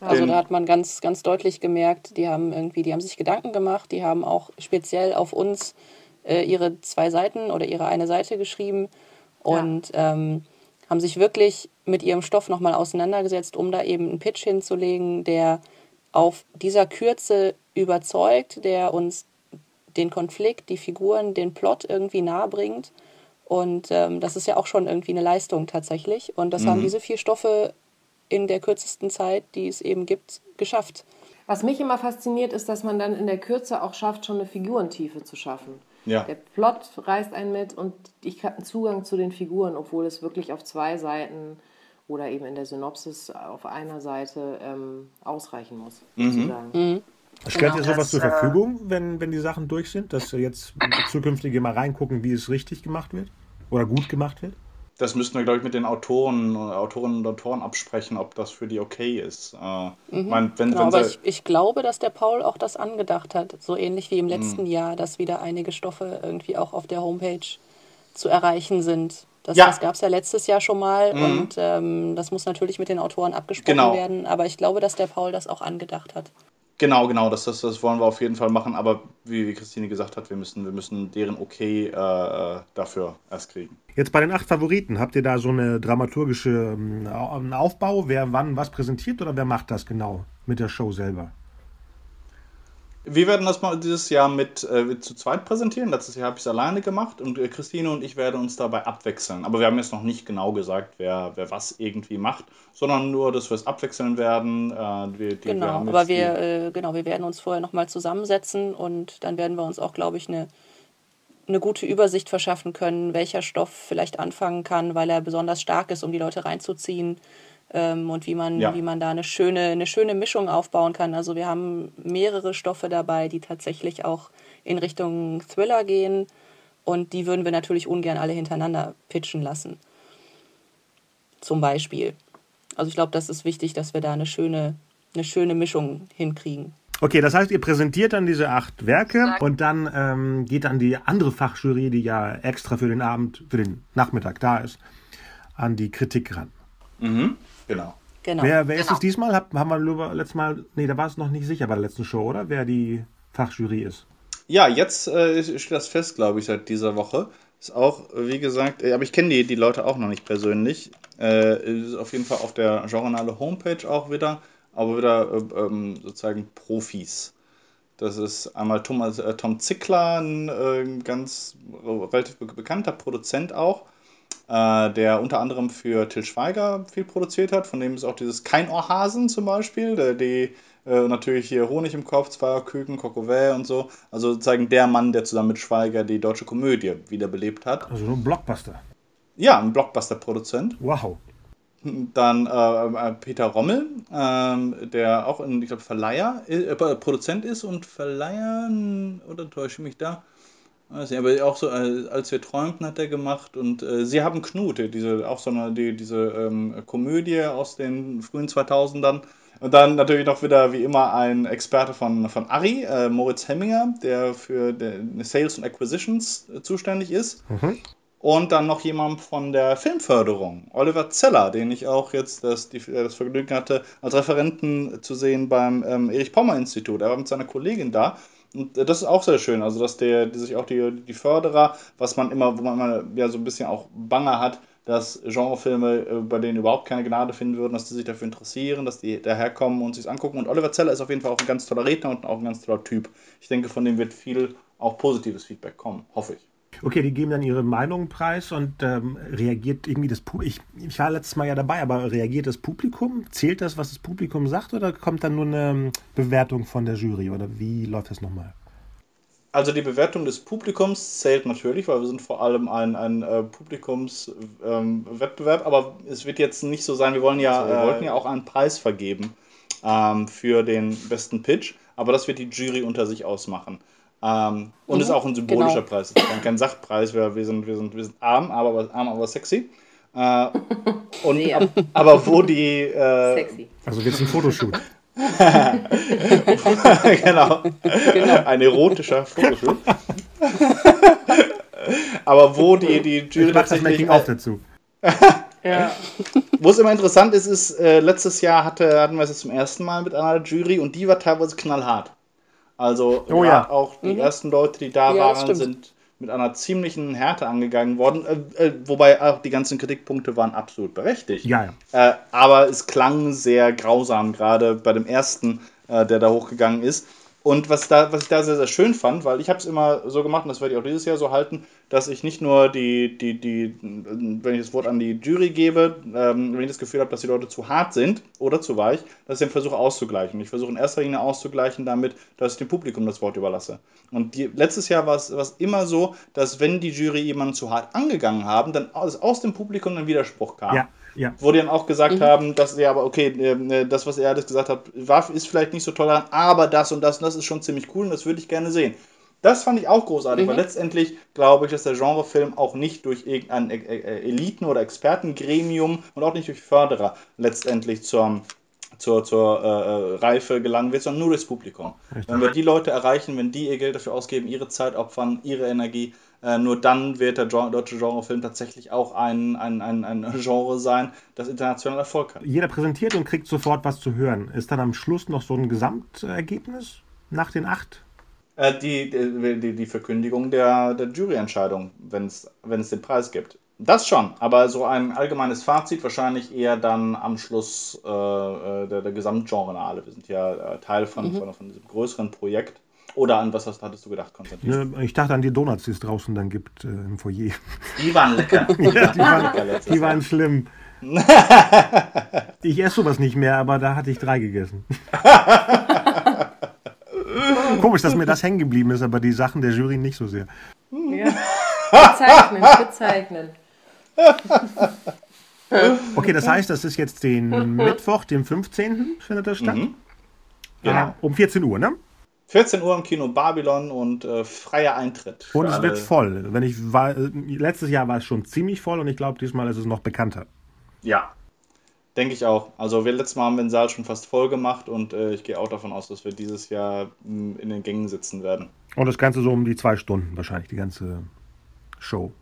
Also da hat man ganz, ganz deutlich gemerkt, die haben irgendwie, die haben sich Gedanken gemacht, die haben auch speziell auf uns äh, ihre zwei Seiten oder ihre eine Seite geschrieben und ja. ähm, haben sich wirklich mit ihrem Stoff nochmal auseinandergesetzt, um da eben einen Pitch hinzulegen, der auf dieser Kürze überzeugt, der uns den Konflikt, die Figuren, den Plot irgendwie nahe bringt. Und ähm, das ist ja auch schon irgendwie eine Leistung tatsächlich. Und das mhm. haben diese vier Stoffe in der kürzesten Zeit, die es eben gibt, geschafft. Was mich immer fasziniert, ist, dass man dann in der Kürze auch schafft, schon eine Figurentiefe zu schaffen. Ja. Der Plot reißt einen mit und ich habe einen Zugang zu den Figuren, obwohl es wirklich auf zwei Seiten oder eben in der Synopsis auf einer Seite ähm, ausreichen muss, mhm. sozusagen. Mhm. Stellt genau, ihr sowas zur Verfügung, wenn, wenn die Sachen durch sind, dass jetzt zukünftige mal reingucken, wie es richtig gemacht wird oder gut gemacht wird? das müssten wir, glaube ich, mit den Autoren, Autorinnen und Autoren absprechen, ob das für die okay ist. Äh, mhm. mein, wenn, genau, wenn aber ich, ich, glaube, dass der Paul auch das angedacht hat, so ähnlich wie im letzten mhm. Jahr, dass wieder einige Stoffe irgendwie auch auf der Homepage zu erreichen sind. Das, ja. das gab es ja letztes Jahr schon mal mhm. und ähm, das muss natürlich mit den Autoren abgesprochen genau. werden. Aber ich glaube, dass der Paul das auch angedacht hat. Genau, genau, das, das, das wollen wir auf jeden Fall machen. Aber wie, wie Christine gesagt hat, wir müssen, wir müssen deren Okay äh, äh dafür erst kriegen. Jetzt bei den acht Favoriten, habt ihr da so eine dramaturgische ähm, Aufbau? Wer wann was präsentiert oder wer macht das genau mit der Show selber? Wir werden das mal dieses Jahr mit äh, zu zweit präsentieren. Letztes Jahr habe ich es alleine gemacht und äh, Christine und ich werden uns dabei abwechseln. Aber wir haben jetzt noch nicht genau gesagt, wer, wer was irgendwie macht, sondern nur, dass wir es abwechseln werden. Äh, wir, die, genau, wir aber wir, äh, genau, wir werden uns vorher nochmal zusammensetzen und dann werden wir uns auch, glaube ich, eine, eine gute Übersicht verschaffen können, welcher Stoff vielleicht anfangen kann, weil er besonders stark ist, um die Leute reinzuziehen ähm, und wie man, ja. wie man da eine schöne, eine schöne Mischung aufbauen kann. Also wir haben mehrere Stoffe dabei, die tatsächlich auch in Richtung Thriller gehen und die würden wir natürlich ungern alle hintereinander pitchen lassen. Zum Beispiel. Also ich glaube, das ist wichtig, dass wir da eine schöne, eine schöne Mischung hinkriegen. Okay, das heißt, ihr präsentiert dann diese acht Werke und dann ähm, geht dann die andere Fachjury, die ja extra für den Abend, für den Nachmittag da ist, an die Kritik ran. Mhm. Genau. genau. Wer, wer genau. ist es diesmal? Hab, haben wir letztes Mal, nee, da war es noch nicht sicher bei der letzten Show, oder? Wer die Fachjury ist. Ja, jetzt äh, steht das fest, glaube ich, seit dieser Woche. Ist auch, wie gesagt, äh, aber ich kenne die, die Leute auch noch nicht persönlich. Äh, ist auf jeden Fall auf der Journale Homepage auch wieder, aber wieder äh, ähm, sozusagen Profis. Das ist einmal Thomas, äh, Tom Zickler, ein äh, ganz relativ bekannter Produzent auch äh, der unter anderem für Till Schweiger viel produziert hat. Von dem ist auch dieses Keinohrhasen zum Beispiel, der, die äh, natürlich hier Honig im Kopf, Zweierküken, Kokowä und so. Also sozusagen der Mann, der zusammen mit Schweiger die deutsche Komödie wiederbelebt hat. Also ein Blockbuster. Ja, ein Blockbuster-Produzent. Wow. Dann äh, äh Peter Rommel, äh, der auch ein, ich glaube, Verleiher, äh, Produzent ist und Verleiher, oder täusche ich mich da? Weiß nicht, aber auch so, äh, als wir träumten, hat er gemacht. Und äh, sie haben Knute, diese, auch so eine, die, diese ähm, Komödie aus den frühen 2000ern. Und dann natürlich noch wieder, wie immer, ein Experte von, von Ari, äh, Moritz Hemminger, der für Sales und Acquisitions äh, zuständig ist. Mhm. Und dann noch jemand von der Filmförderung, Oliver Zeller, den ich auch jetzt das, die, das Vergnügen hatte, als Referenten zu sehen beim ähm, Erich Pommer Institut. Er war mit seiner Kollegin da und das ist auch sehr schön, also dass der, die sich auch die, die Förderer, was man immer, wo man immer ja so ein bisschen auch Banger hat, dass Genrefilme, äh, bei denen überhaupt keine Gnade finden würden, dass die sich dafür interessieren, dass die daherkommen und sich angucken. Und Oliver Zeller ist auf jeden Fall auch ein ganz toller Redner und auch ein ganz toller Typ. Ich denke, von dem wird viel auch positives Feedback kommen, hoffe ich. Okay, die geben dann ihre Meinung preis und ähm, reagiert irgendwie das Publikum. Ich, ich, war letztes Mal ja dabei, aber reagiert das Publikum? Zählt das, was das Publikum sagt, oder kommt dann nur eine ähm, Bewertung von der Jury? Oder wie läuft das nochmal? Also die Bewertung des Publikums zählt natürlich, weil wir sind vor allem ein, ein äh, Publikumswettbewerb, ähm, aber es wird jetzt nicht so sein, wir wollen ja, also wir äh, wollten ja auch einen Preis vergeben ähm, für den besten Pitch, aber das wird die Jury unter sich ausmachen. Ähm, und mhm, ist auch ein symbolischer genau. Preis. Kein, kein Sachpreis, wir, wir, sind, wir, sind, wir sind arm, aber, arm, aber sexy. Äh, und, ab, aber wo die. Äh, sexy. Also jetzt ein Fotoshoot. genau. genau. Ein erotischer Fotoshoot. aber wo die, die Jury ich tatsächlich. Das auch dazu. ja. Wo es immer interessant ist, ist, äh, letztes Jahr hatte, hatten wir es zum ersten Mal mit einer Jury und die war teilweise knallhart. Also oh, ja. auch die mhm. ersten Leute, die da ja, waren, sind mit einer ziemlichen Härte angegangen worden, äh, äh, wobei auch die ganzen Kritikpunkte waren absolut berechtigt. Ja, ja. Äh, aber es klang sehr grausam, gerade bei dem ersten, äh, der da hochgegangen ist. Und was, da, was ich da sehr, sehr schön fand, weil ich habe es immer so gemacht, und das werde ich auch dieses Jahr so halten, dass ich nicht nur die, die, die, wenn ich das Wort an die Jury gebe, ähm, wenn ich das Gefühl habe, dass die Leute zu hart sind oder zu weich, dass ich den versuche auszugleichen. Ich versuche in erster Linie auszugleichen damit, dass ich dem Publikum das Wort überlasse. Und die, letztes Jahr war es immer so, dass wenn die Jury jemanden zu hart angegangen haben, dann aus, aus dem Publikum ein Widerspruch kam. Ja. Ja. Wo die dann auch gesagt mhm. haben, dass ja, aber okay, äh, das, was er alles gesagt hat, war, ist vielleicht nicht so toll, aber das und das und das ist schon ziemlich cool und das würde ich gerne sehen. Das fand ich auch großartig, mhm. weil letztendlich glaube ich, dass der Genrefilm auch nicht durch irgendein Eliten- oder Expertengremium und auch nicht durch Förderer letztendlich zur, zur, zur äh, Reife gelangen wird, sondern nur durchs Publikum. Richtig. Wenn wir die Leute erreichen, wenn die ihr Geld dafür ausgeben, ihre Zeit opfern, ihre Energie, äh, nur dann wird der deutsche Genrefilm tatsächlich auch ein, ein, ein, ein Genre sein, das international Erfolg hat. Jeder präsentiert und kriegt sofort was zu hören. Ist dann am Schluss noch so ein Gesamtergebnis nach den acht? Äh, die, die, die Verkündigung der, der Juryentscheidung, wenn es den Preis gibt. Das schon, aber so ein allgemeines Fazit wahrscheinlich eher dann am Schluss äh, äh der, der Gesamtgenre. Wir sind ja äh, Teil von, mhm. von, von, diesem größeren Projekt. Oder an was hattest du gedacht, Konstantin? Ja, ich dachte an die Donuts, die es draußen dann gibt äh, im Foyer. Die waren lecker. ja, die waren, die waren schlimm. ich esse sowas nicht mehr, aber da hatte ich drei gegessen. Komisch, dass mir das hängen geblieben ist, aber die Sachen der Jury nicht so sehr. Ja. Bezeichnen, bezeichnen. Okay, das heißt, das ist jetzt den Mittwoch, den 15. findet das statt? Mhm. Genau. um 14 Uhr, ne? 14 Uhr im Kino Babylon und äh, freier Eintritt. Und es alle. wird voll. Wenn ich war, letztes Jahr war es schon ziemlich voll und ich glaube, diesmal ist es noch bekannter. Ja, denke ich auch. Also wir letztes Mal haben wir den Saal schon fast voll gemacht und äh, ich gehe auch davon aus, dass wir dieses Jahr mh, in den Gängen sitzen werden. Und das Ganze so um die zwei Stunden wahrscheinlich, die ganze Show.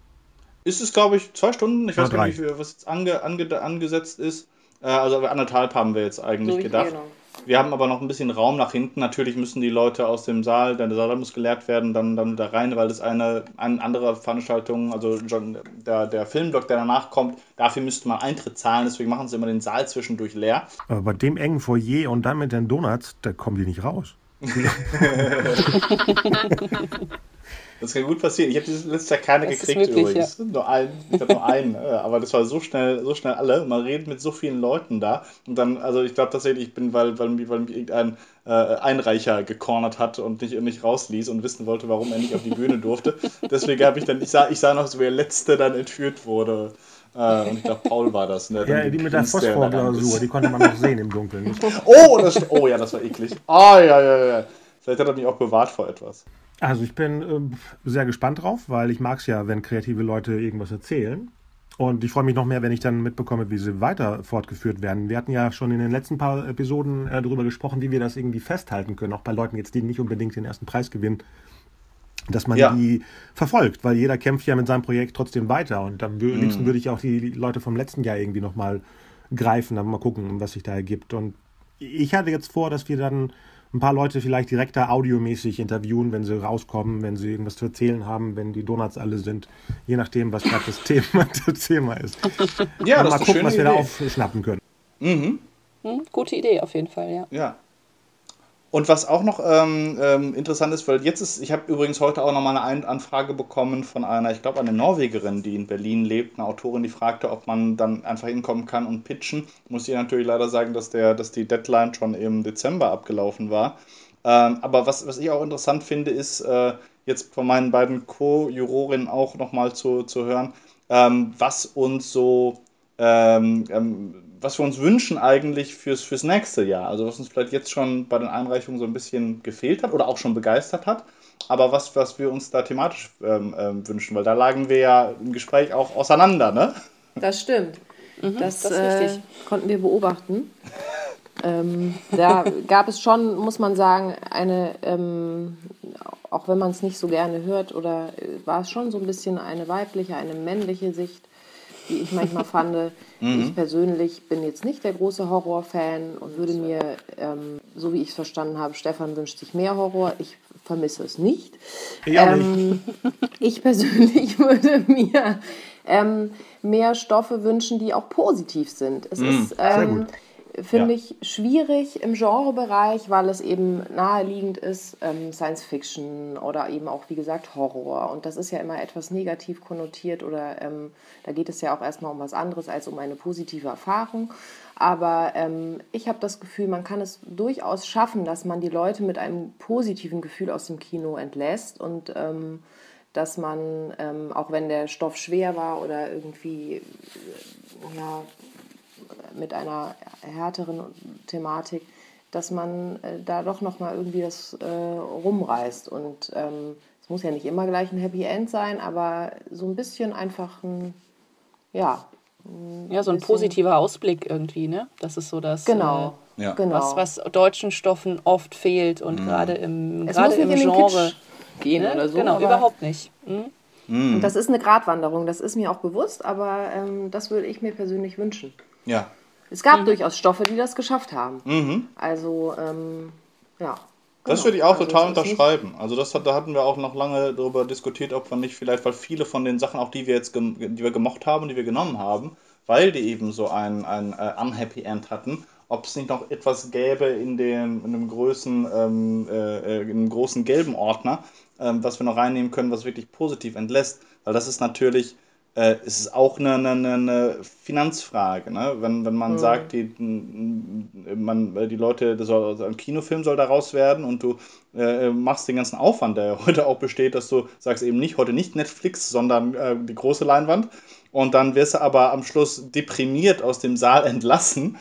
Ist es, glaube ich, zwei Stunden? Ich weiß gar nicht, was jetzt ange, ange, angesetzt ist. Äh, also anderthalb haben wir jetzt eigentlich so gedacht. Genau. Wir haben aber noch ein bisschen Raum nach hinten. Natürlich müssen die Leute aus dem Saal, der Saal muss geleert werden, dann, dann da rein, weil das eine, eine andere Veranstaltung, also der, der Filmblock, der danach kommt, dafür müsste man Eintritt zahlen. Deswegen machen sie immer den Saal zwischendurch leer. Aber bei dem engen Foyer und dann mit den Donuts, da kommen die nicht raus. Das kann gut passieren. Ich habe dieses letztes Jahr keine das gekriegt möglich, übrigens. Ja. Nur einen, ich habe nur einen, äh, aber das war so schnell, so schnell alle. Man redet mit so vielen Leuten da. Und dann, also ich glaube tatsächlich, ich bin, weil, weil, weil mich irgendein äh, Einreicher gecornert hat und nicht, nicht rausließ und wissen wollte, warum er nicht auf die Bühne durfte. Deswegen habe ich dann, ich sah, ich sah noch so, wie der Letzte dann entführt wurde. Äh, und ich glaube, Paul war das. Ne? Ja, die mit der Phosphorglasur, die konnte man noch sehen im Dunkeln. oh, das, oh ja, das war eklig. Ah, ja, ja, ja. Vielleicht hat er mich auch bewahrt vor etwas. Also ich bin äh, sehr gespannt drauf, weil ich mag es ja, wenn kreative Leute irgendwas erzählen. Und ich freue mich noch mehr, wenn ich dann mitbekomme, wie sie weiter fortgeführt werden. Wir hatten ja schon in den letzten paar Episoden äh, darüber gesprochen, wie wir das irgendwie festhalten können, auch bei Leuten jetzt, die nicht unbedingt den ersten Preis gewinnen, dass man ja. die verfolgt, weil jeder kämpft ja mit seinem Projekt trotzdem weiter. Und am mhm. liebsten würde ich auch die Leute vom letzten Jahr irgendwie nochmal greifen, dann mal gucken, was sich da ergibt. Und ich hatte jetzt vor, dass wir dann ein paar Leute vielleicht direkt da audiomäßig interviewen, wenn sie rauskommen, wenn sie irgendwas zu erzählen haben, wenn die Donuts alle sind, je nachdem, was gerade das Thema, das Thema ist. Ja, das mal gucken, was wir Idee. da aufschnappen können. Mhm. Hm, gute Idee auf jeden Fall, ja. Ja, und was auch noch ähm, ähm, interessant ist, weil jetzt ist, ich habe übrigens heute auch nochmal eine Anfrage bekommen von einer, ich glaube, eine Norwegerin, die in Berlin lebt, eine Autorin, die fragte, ob man dann einfach hinkommen kann und pitchen. Muss ich natürlich leider sagen, dass, der, dass die Deadline schon im Dezember abgelaufen war. Ähm, aber was, was ich auch interessant finde, ist äh, jetzt von meinen beiden Co-Jurorinnen auch nochmal zu, zu hören, ähm, was uns so ähm, ähm, was wir uns wünschen eigentlich fürs, fürs nächste Jahr. Also was uns vielleicht jetzt schon bei den Einreichungen so ein bisschen gefehlt hat oder auch schon begeistert hat. Aber was, was wir uns da thematisch ähm, ähm, wünschen, weil da lagen wir ja im Gespräch auch auseinander, ne? Das stimmt. Mhm, das, das äh, konnten wir beobachten. ähm, da gab es schon, muss man sagen, eine, ähm, auch wenn man es nicht so gerne hört, oder äh, war es schon so ein bisschen eine weibliche, eine männliche Sicht die ich manchmal fand. Mhm. Ich persönlich bin jetzt nicht der große Horrorfan und würde mir, ähm, so wie ich es verstanden habe, Stefan wünscht sich mehr Horror. Ich vermisse es nicht. Ich, ähm, ich persönlich würde mir ähm, mehr Stoffe wünschen, die auch positiv sind. Es mhm, ist ähm, finde ja. ich schwierig im Genrebereich, weil es eben naheliegend ist, ähm, Science Fiction oder eben auch, wie gesagt, Horror. Und das ist ja immer etwas negativ konnotiert oder ähm, da geht es ja auch erstmal um was anderes als um eine positive Erfahrung. Aber ähm, ich habe das Gefühl, man kann es durchaus schaffen, dass man die Leute mit einem positiven Gefühl aus dem Kino entlässt und ähm, dass man, ähm, auch wenn der Stoff schwer war oder irgendwie ja, mit einer härteren Thematik, dass man äh, da doch nochmal irgendwie das äh, rumreißt. Und ähm, es muss ja nicht immer gleich ein Happy End sein, aber so ein bisschen einfach ein, ja. Ein ja, so ein positiver Ausblick irgendwie, ne? Das ist so das. Genau. Äh, ja. genau. Was, was deutschen Stoffen oft fehlt und mhm. gerade im, gerade im Genre. Gehen ne? oder so. Genau, überhaupt nicht. Mhm. Mhm. das ist eine Gratwanderung, das ist mir auch bewusst, aber ähm, das würde ich mir persönlich wünschen. Ja. Es gab mhm. durchaus Stoffe, die das geschafft haben. Mhm. Also, ähm, ja. Das würde ich auch also total unterschreiben. Also das da hatten wir auch noch lange darüber diskutiert, ob man nicht vielleicht, weil viele von den Sachen, auch die wir jetzt die wir gemocht haben, die wir genommen haben, weil die eben so ein, ein uh, Unhappy End hatten, ob es nicht noch etwas gäbe in, dem, in einem, großen, ähm, äh, in einem großen gelben Ordner, ähm, was wir noch reinnehmen können, was wirklich positiv entlässt. Weil das ist natürlich äh, es ist auch eine, eine, eine Finanzfrage. Ne? Wenn, wenn man mhm. sagt, die, man, die Leute, das soll, ein Kinofilm soll daraus werden und du äh, machst den ganzen Aufwand, der heute auch besteht, dass du sagst eben nicht, heute nicht Netflix, sondern äh, die große Leinwand. Und dann wirst du aber am Schluss deprimiert aus dem Saal entlassen.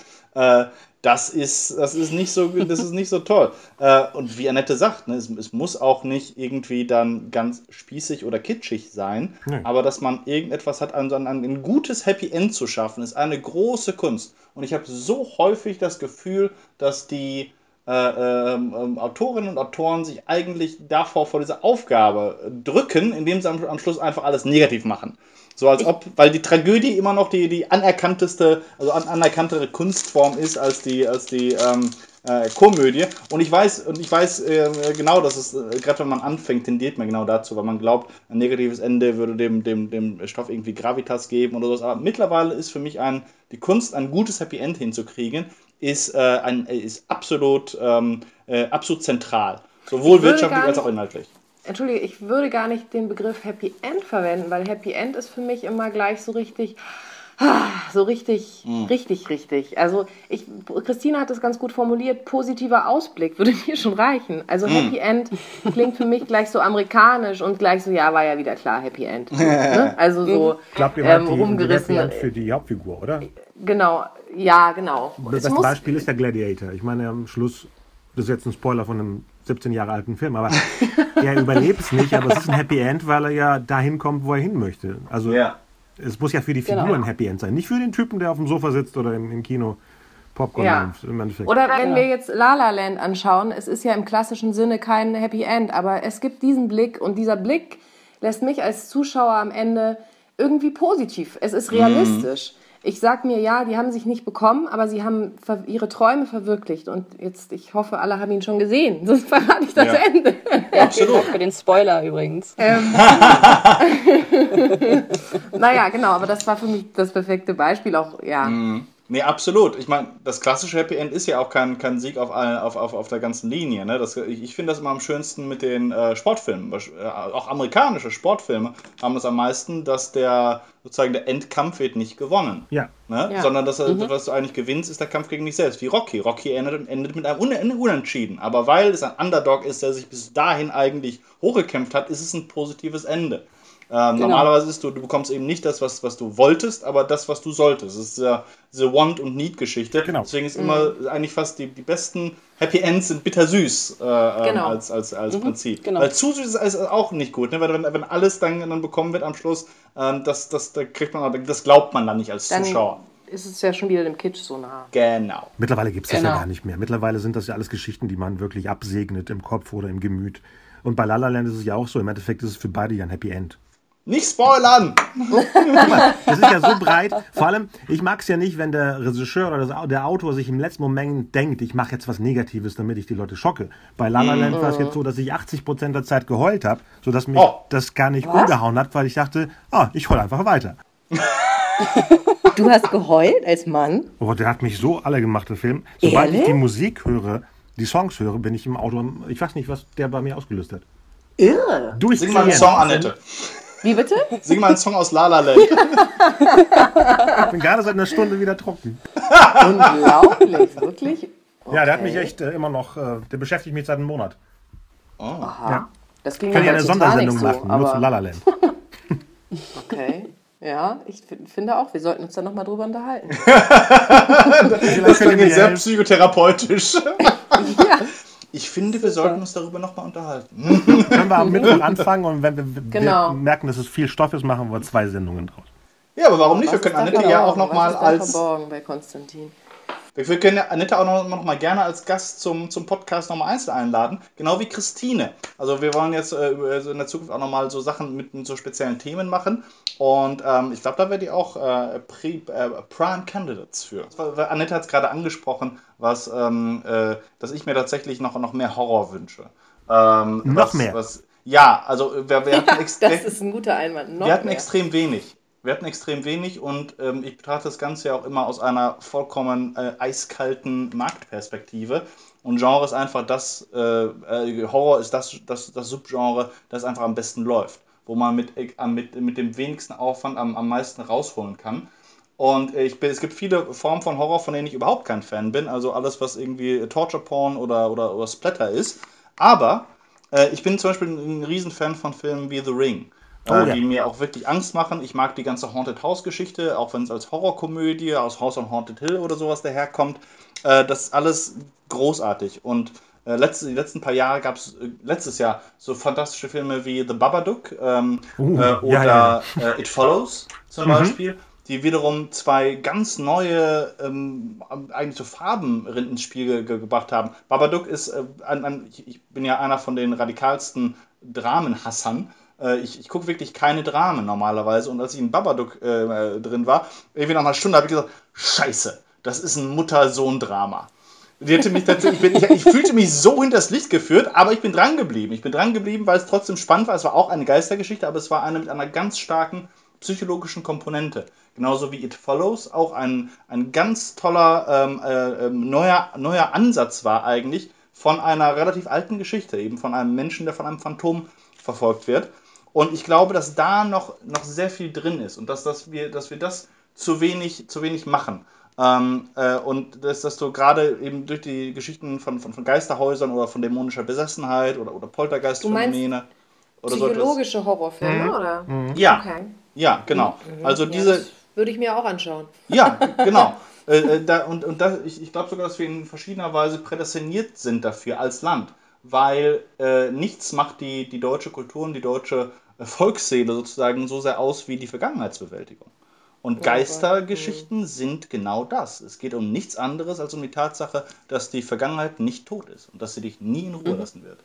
Das ist, das ist nicht so, das ist nicht so toll. Äh, und wie Annette sagt, ne, es, es, muss auch nicht irgendwie dann ganz spießig oder kitschig sein, nee. aber dass man irgendetwas hat, ein, ein, ein gutes Happy End zu schaffen, ist eine große Kunst. Und ich habe so häufig das Gefühl, dass die äh, äh, Autorinnen und Autoren sich eigentlich davor vor dieser Aufgabe drücken, indem sie am, am Schluss einfach alles negativ machen. So als ob, weil die Tragödie immer noch die, die anerkannteste, also an, anerkanntere Kunstform ist als die, als die ähm, äh, Komödie. Und ich weiß, und ich weiß äh, genau, dass es, äh, gerade wenn man anfängt, tendiert man genau dazu, weil man glaubt, ein negatives Ende würde dem, dem, dem Stoff irgendwie Gravitas geben oder sowas. Aber mittlerweile ist für mich ein, die Kunst, ein gutes Happy End hinzukriegen, ist, äh, ein, ist absolut, ähm, äh, absolut zentral. Sowohl wirtschaftlich als auch inhaltlich. Entschuldige, ich würde gar nicht den Begriff Happy End verwenden, weil Happy End ist für mich immer gleich so richtig, so richtig, mhm. richtig, richtig. Also ich, Christina hat das ganz gut formuliert, positiver Ausblick würde mir schon reichen. Also mhm. Happy End klingt für mich gleich so amerikanisch und gleich so, ja, war ja wieder klar, Happy End. ne? Also so ich glaub, ähm, rumgerissen. Happy End für die Hauptfigur, oder? Genau, ja, genau. Das, das Beispiel ist der Gladiator. Ich meine, am Schluss, das ist jetzt ein Spoiler von einem 17 Jahre alten Film, aber er überlebt es nicht, aber es ist ein Happy End, weil er ja dahin kommt, wo er hin möchte. Also ja. Es muss ja für die Figur genau. ein Happy End sein, nicht für den Typen, der auf dem Sofa sitzt oder im, im Kino Popcorn ja. im Endeffekt. Oder wenn ja. wir jetzt La La Land anschauen, es ist ja im klassischen Sinne kein Happy End, aber es gibt diesen Blick und dieser Blick lässt mich als Zuschauer am Ende irgendwie positiv. Es ist realistisch. Mhm ich sag mir, ja, die haben sich nicht bekommen, aber sie haben ihre Träume verwirklicht. Und jetzt, ich hoffe, alle haben ihn schon gesehen, sonst verrate ich das ja. Ende. Ja, absolut. Für den Spoiler übrigens. Ähm, naja, genau, aber das war für mich das perfekte Beispiel auch, ja. Mhm. Nee, absolut. Ich meine, das klassische Happy End ist ja auch kein, kein Sieg auf, allen, auf, auf, auf der ganzen Linie. Ne? Das, ich ich finde das immer am schönsten mit den äh, Sportfilmen. Äh, auch amerikanische Sportfilme haben es am meisten, dass der sozusagen der Endkampf wird nicht gewonnen. Ja. Ne? ja. Sondern dass mhm. was du eigentlich gewinnst, ist der Kampf gegen dich selbst. Wie Rocky. Rocky endet, endet mit einem Unentschieden. Aber weil es ein Underdog ist, der sich bis dahin eigentlich hochgekämpft hat, ist es ein positives Ende. Ähm, genau. Normalerweise ist du, du bekommst eben nicht das, was, was du wolltest, aber das, was du solltest. Das ist ja diese Want- und Need-Geschichte. Genau. Deswegen ist mhm. immer eigentlich fast die, die besten Happy Ends sind bittersüß äh, ähm, genau. als, als, als mhm. Prinzip. Genau. Weil zu süß ist auch nicht gut, ne? Weil wenn, wenn alles dann, dann bekommen wird am Schluss, ähm, das, das, da kriegt man, das glaubt man dann nicht als dann Zuschauer ist es ja schon wieder dem Kitsch so nah. Genau. Mittlerweile gibt es das ja genau. gar nicht mehr. Mittlerweile sind das ja alles Geschichten, die man wirklich absegnet im Kopf oder im Gemüt. Und bei La La Land ist es ja auch so. Im Endeffekt ist es für beide ja ein Happy End. Nicht spoilern! das ist ja so breit. Vor allem, ich mag es ja nicht, wenn der Regisseur oder der Autor sich im letzten Moment denkt, ich mache jetzt was Negatives, damit ich die Leute schocke. Bei La La Land war es jetzt so, dass ich 80% der Zeit geheult habe, sodass mich oh. das gar nicht was? umgehauen hat, weil ich dachte, ah, ich heule einfach weiter. Du hast geheult als Mann? Oh, der hat mich so alle gemacht, der Film. Sobald Ehrlich? ich die Musik höre, die Songs höre, bin ich im Auto. Ich weiß nicht, was der bei mir ausgelöst hat. Irre. Sing mal einen Song, Annette. Wie bitte? Sing mal einen Song aus La La Land. ich bin gerade seit einer Stunde wieder trocken. Unglaublich, wirklich? Okay. Ja, der hat mich echt äh, immer noch, äh, der beschäftigt mich seit einem Monat. Oh. Aha. Ja. Das ging Kann ja eine Sondersendung so, machen, nur zu La La Land. okay. Ja, ich finde auch, wir sollten uns da nochmal drüber unterhalten. das klingt sehr psychotherapeutisch. Ich finde, wir sollten uns darüber nochmal unterhalten. Können wir am Mittwoch anfangen und wenn wir, Genau. wir merken, dass es viel Stoff ist, machen wir zwei Sendungen draus. Ja, aber warum nicht? Wir Was können ist da Annette ja auch nochmal als. verborgen bei Konstantin. Wir können ja Annette auch noch, noch mal gerne als Gast zum, zum Podcast nochmal einzeln einladen. Genau wie Christine. Also wir wollen jetzt äh, also in der Zukunft auch nochmal so Sachen mit, mit so speziellen Themen machen. Und ähm, ich glaube, da wäre die auch äh, Pre, äh, Prime Candidates für. Annette hat es gerade angesprochen, was, ähm, äh, dass ich mir tatsächlich noch, noch mehr Horror wünsche. Ähm, Noch was, mehr? Was, ja, also wir, wir hatten Ja, extrem. das ist ein guter Einwand. Noch Wir hatten mehr. extrem wenig. Wir hatten extrem wenig und ähm, ich betrachte das Ganze ja auch immer aus einer vollkommen äh, eiskalten Marktperspektive. Und Genre ist einfach das, äh, äh, Horror ist das, das, das Subgenre, das einfach am besten läuft. Wo man mit, äh, mit, mit dem wenigsten Aufwand am, am meisten rausholen kann. Und äh, ich bin, es gibt viele Formen von Horror, von denen ich überhaupt kein Fan bin. Also alles, was irgendwie Torture Porn oder, oder, oder Splatter ist. Aber äh, ich bin zum Beispiel ein Riesenfan von Filmen wie The Ring. Oh, äh, ja. die mir auch wirklich Angst machen. Ich mag die ganze Haunted House Geschichte, auch wenn es als Horrorkomödie aus House on Haunted Hill oder sowas daherkommt. Äh, das ist alles großartig. Und äh, letzte, die letzten paar Jahre gab es, äh, letztes Jahr, so fantastische Filme wie The Babadook ähm, Uh, äh, ja, oder ja, Äh, It Follows zum Beispiel, die wiederum zwei ganz neue, ähm, eigentlich so Farben ins Spiel ge ge gebracht haben. Babadook ist, ein, ein, ich, ich bin ja einer von den radikalsten Dramenhassern. Äh, ich ich gucke wirklich keine Dramen normalerweise und als ich in Babadook äh, drin war, irgendwie nach einer Stunde habe ich gesagt, scheiße, das ist ein Mutter-Sohn-Drama. Ich, ich, ich fühlte mich so hinters Licht geführt, aber ich bin dran geblieben. Ich bin dran geblieben, weil es trotzdem spannend war. Es war auch eine Geistergeschichte, aber es war eine mit einer ganz starken psychologischen Komponente. Genauso wie It Follows auch ein, ein ganz toller ähm, äh, ähm, neuer, neuer Ansatz war eigentlich von einer relativ alten Geschichte, eben von einem Menschen, der von einem Phantom verfolgt wird. Und ich glaube, dass da noch, noch sehr viel drin ist und dass, dass, wir, dass wir das zu wenig, zu wenig machen. Ähm, äh, und dass, dass du gerade eben durch die Geschichten von, von, von Geisterhäusern oder von dämonischer Besessenheit oder, oder Poltergeistphänomene oder so Psychologische Horrorfilme, oder? Ja, Okay. ja, genau. Also Ja, diese, das würde ich mir auch anschauen. ja, genau. Äh, äh, da, und und da, ich, ich glaube sogar, dass wir in verschiedener Weise prädestiniert sind dafür als Land, weil äh, nichts macht die, die deutsche Kultur und die deutsche äh, Volksseele sozusagen so sehr aus wie die Vergangenheitsbewältigung. Und Geistergeschichten sind genau das. Es geht um nichts anderes als um die Tatsache, dass die Vergangenheit nicht tot ist und dass sie dich nie in Ruhe lassen wird.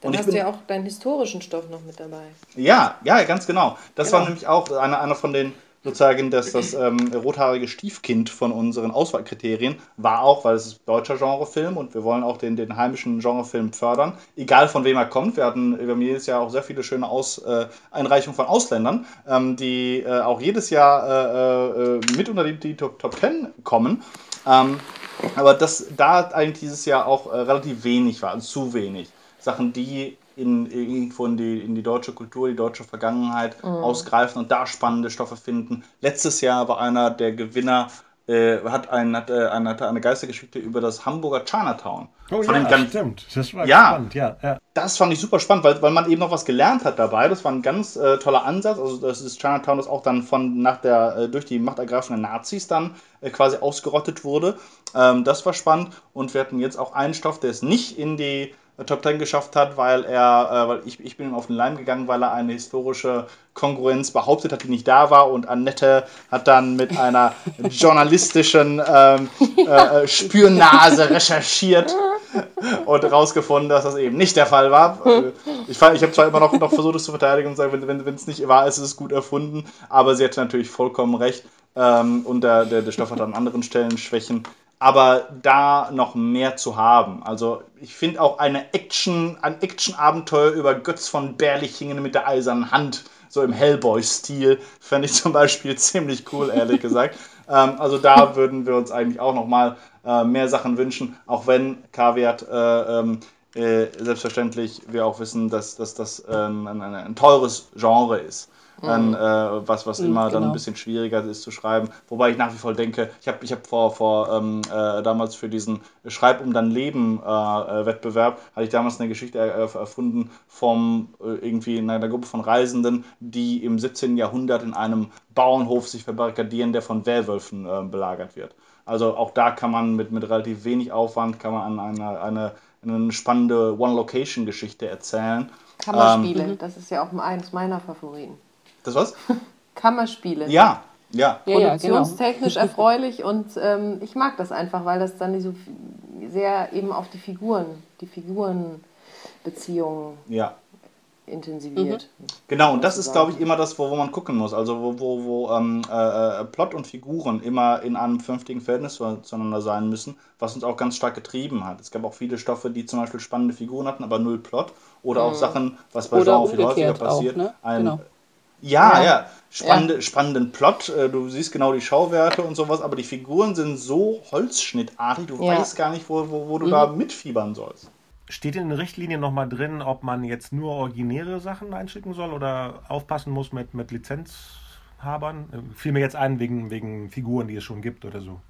Dann Und hast bin- du ja auch deinen historischen Stoff noch mit dabei. Ja, ja, ganz genau. Das Genau. war nämlich auch einer, einer von den sozusagen das, das ähm, rothaarige Stiefkind von unseren Auswahlkriterien war auch, weil es ist deutscher Genrefilm und wir wollen auch den, den heimischen Genrefilm fördern, egal von wem er kommt. Wir hatten haben jedes Jahr auch sehr viele schöne Aus, äh, Einreichungen von Ausländern, ähm, die äh, auch jedes Jahr äh, äh, mit unter die, die Top, Top 10 kommen. Ähm, aber dass da eigentlich dieses Jahr auch äh, relativ wenig war, also zu wenig. Sachen, die in, irgendwo in die, in die deutsche Kultur, die deutsche Vergangenheit ausgreifen und da spannende Stoffe finden. Letztes Jahr war einer der Gewinner, äh, hat, ein, hat, äh, eine, hatte eine Geistergeschichte über das Hamburger Chinatown. Oh Von ja, ganz- stimmt. Das war Ja. spannend, ja. ja. das fand ich super spannend, weil, weil man eben noch was gelernt hat dabei. Das war ein ganz äh, toller Ansatz. Also das ist Chinatown, das auch dann von nach der äh, durch die machtergreifenden Nazis dann äh, quasi ausgerottet wurde. Ähm, das war spannend und wir hatten jetzt auch einen Stoff, der es nicht in die Top 10 geschafft hat, weil er, äh, weil ich, ich bin ihm auf den Leim gegangen, weil er eine historische Kongruenz behauptet hat, die nicht da war und Annette hat dann mit einer journalistischen ähm, äh, äh, Spürnase recherchiert und herausgefunden, dass das eben nicht der Fall war. Äh, Ich, ich habe zwar immer noch, noch versucht, es zu verteidigen und zu sagen, wenn es wenn, es nicht wahr ist, ist es gut erfunden, aber sie hatte natürlich vollkommen recht ähm, und der, der, der Stoff hat an anderen Stellen Schwächen. Aber da noch mehr zu haben. Also ich finde auch eine Action, ein Action-Abenteuer über Götz von Berlichingen mit der eisernen Hand, so im Hellboy-Stil, fände ich zum Beispiel ziemlich cool, ehrlich gesagt. Ähm, also da würden wir uns eigentlich auch noch mal äh, mehr Sachen wünschen, auch wenn Kaviat äh, ähm, äh, selbstverständlich wir auch wissen, dass, dass das ähm, ein, ein, ein teures Genre ist. Ein, äh, was was immer dann ein genau. bisschen schwieriger ist zu schreiben. Wobei ich nach wie vor denke, ich habe ich hab vor, vor ähm, äh, damals für diesen Schreib um dein Leben äh, äh, Wettbewerb, hatte ich damals eine Geschichte er, er- erfunden vom äh, irgendwie in einer Gruppe von Reisenden, die im 17. Jahrhundert in einem Bauernhof sich verbarrikadieren, der von Werwölfen äh, belagert wird. Also auch da kann man mit, mit relativ wenig Aufwand kann man an eine, eine eine spannende One-Location-Geschichte erzählen. Kammerspiele, ähm, das ist ja auch eins meiner Favoriten. Das was? Kammerspiele. Ja, ja. ja Produktionstechnisch ja, genau. erfreulich und ähm, ich mag das einfach, weil das dann so sehr eben auf die Figuren, die Figurenbeziehungen ja intensiviert. Mhm. Genau, und das ist, glaube ich, immer das, wo, wo man gucken muss. Also wo, wo, wo ähm, äh, äh, Plot und Figuren immer in einem vernünftigen Verhältnis zueinander sein müssen, was uns auch ganz stark getrieben hat. Es gab auch viele Stoffe, die zum Beispiel spannende Figuren hatten, aber null Plot. Oder mhm. auch Sachen, was bei Genre viel häufiger passiert. Auch, ne? ein, genau. Ja, ja, ja. Spannende, ja. spannenden Plot. Äh, du siehst genau die Schauwerte und sowas, aber die Figuren sind so holzschnittartig, du ja. weißt gar nicht, wo, wo, wo du mhm. da mitfiebern sollst. Steht in den Richtlinien nochmal drin, ob man jetzt nur originäre Sachen einschicken soll oder aufpassen muss mit, mit Lizenzhabern? Äh, fiel mir jetzt ein wegen, wegen Figuren, die es schon gibt oder so.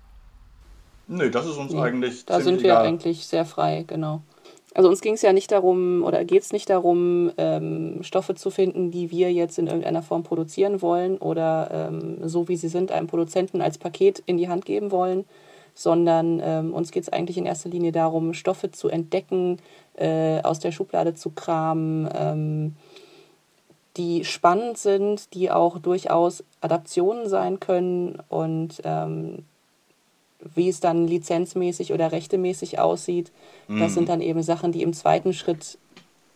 Nö, das ist uns nee, eigentlich. Da sind wir egal. eigentlich sehr frei, genau. Also uns ging es ja nicht darum, oder geht es nicht darum, ähm, Stoffe zu finden, die wir jetzt in irgendeiner Form produzieren wollen oder ähm, so wie sie sind, einem Produzenten als Paket in die Hand geben wollen, sondern ähm, uns geht es eigentlich in erster Linie darum, Stoffe zu entdecken, äh, aus der Schublade zu kramen, ähm, die spannend sind, die auch durchaus Adaptionen sein können und ähm, wie es dann lizenzmäßig oder rechtemäßig aussieht, mhm. das sind dann eben Sachen, die im zweiten Schritt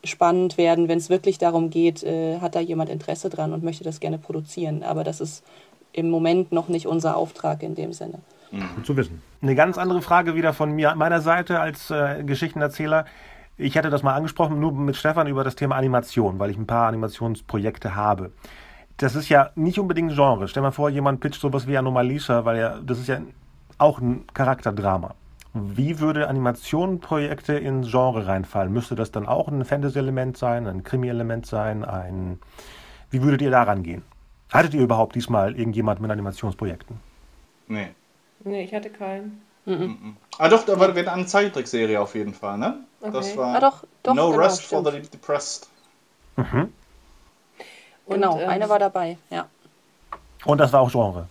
spannend werden, wenn es wirklich darum geht, äh, hat da jemand Interesse dran und möchte das gerne produzieren. Aber das ist im Moment noch nicht unser Auftrag in dem Sinne. Mhm. Gut zu wissen. Eine ganz andere Frage wieder von mir, meiner Seite als äh, Geschichtenerzähler. Ich hatte das mal angesprochen, nur mit Stefan über das Thema Animation, weil ich ein paar Animationsprojekte habe. Das ist ja nicht unbedingt Genre. Stell mal vor, jemand pitcht sowas wie Anomalisa, weil ja, das ist ja auch ein Charakterdrama. Wie würde Animationenprojekte ins Genre reinfallen? Müsste das dann auch ein Fantasy-Element sein, ein Krimi-Element sein? Ein Wie würdet ihr daran gehen? Hattet ihr überhaupt diesmal irgendjemand mit Animationsprojekten? Nee. Nee, ich hatte keinen. Mhm. Ah doch, da war eine Zeichentrickserie auf jeden Fall, ne? Okay. Das war ah, doch, doch, No genau, Rest stimmt. for the Depressed. Mhm. Genau, Und, ähm, eine war dabei, ja. Und das war auch Genre.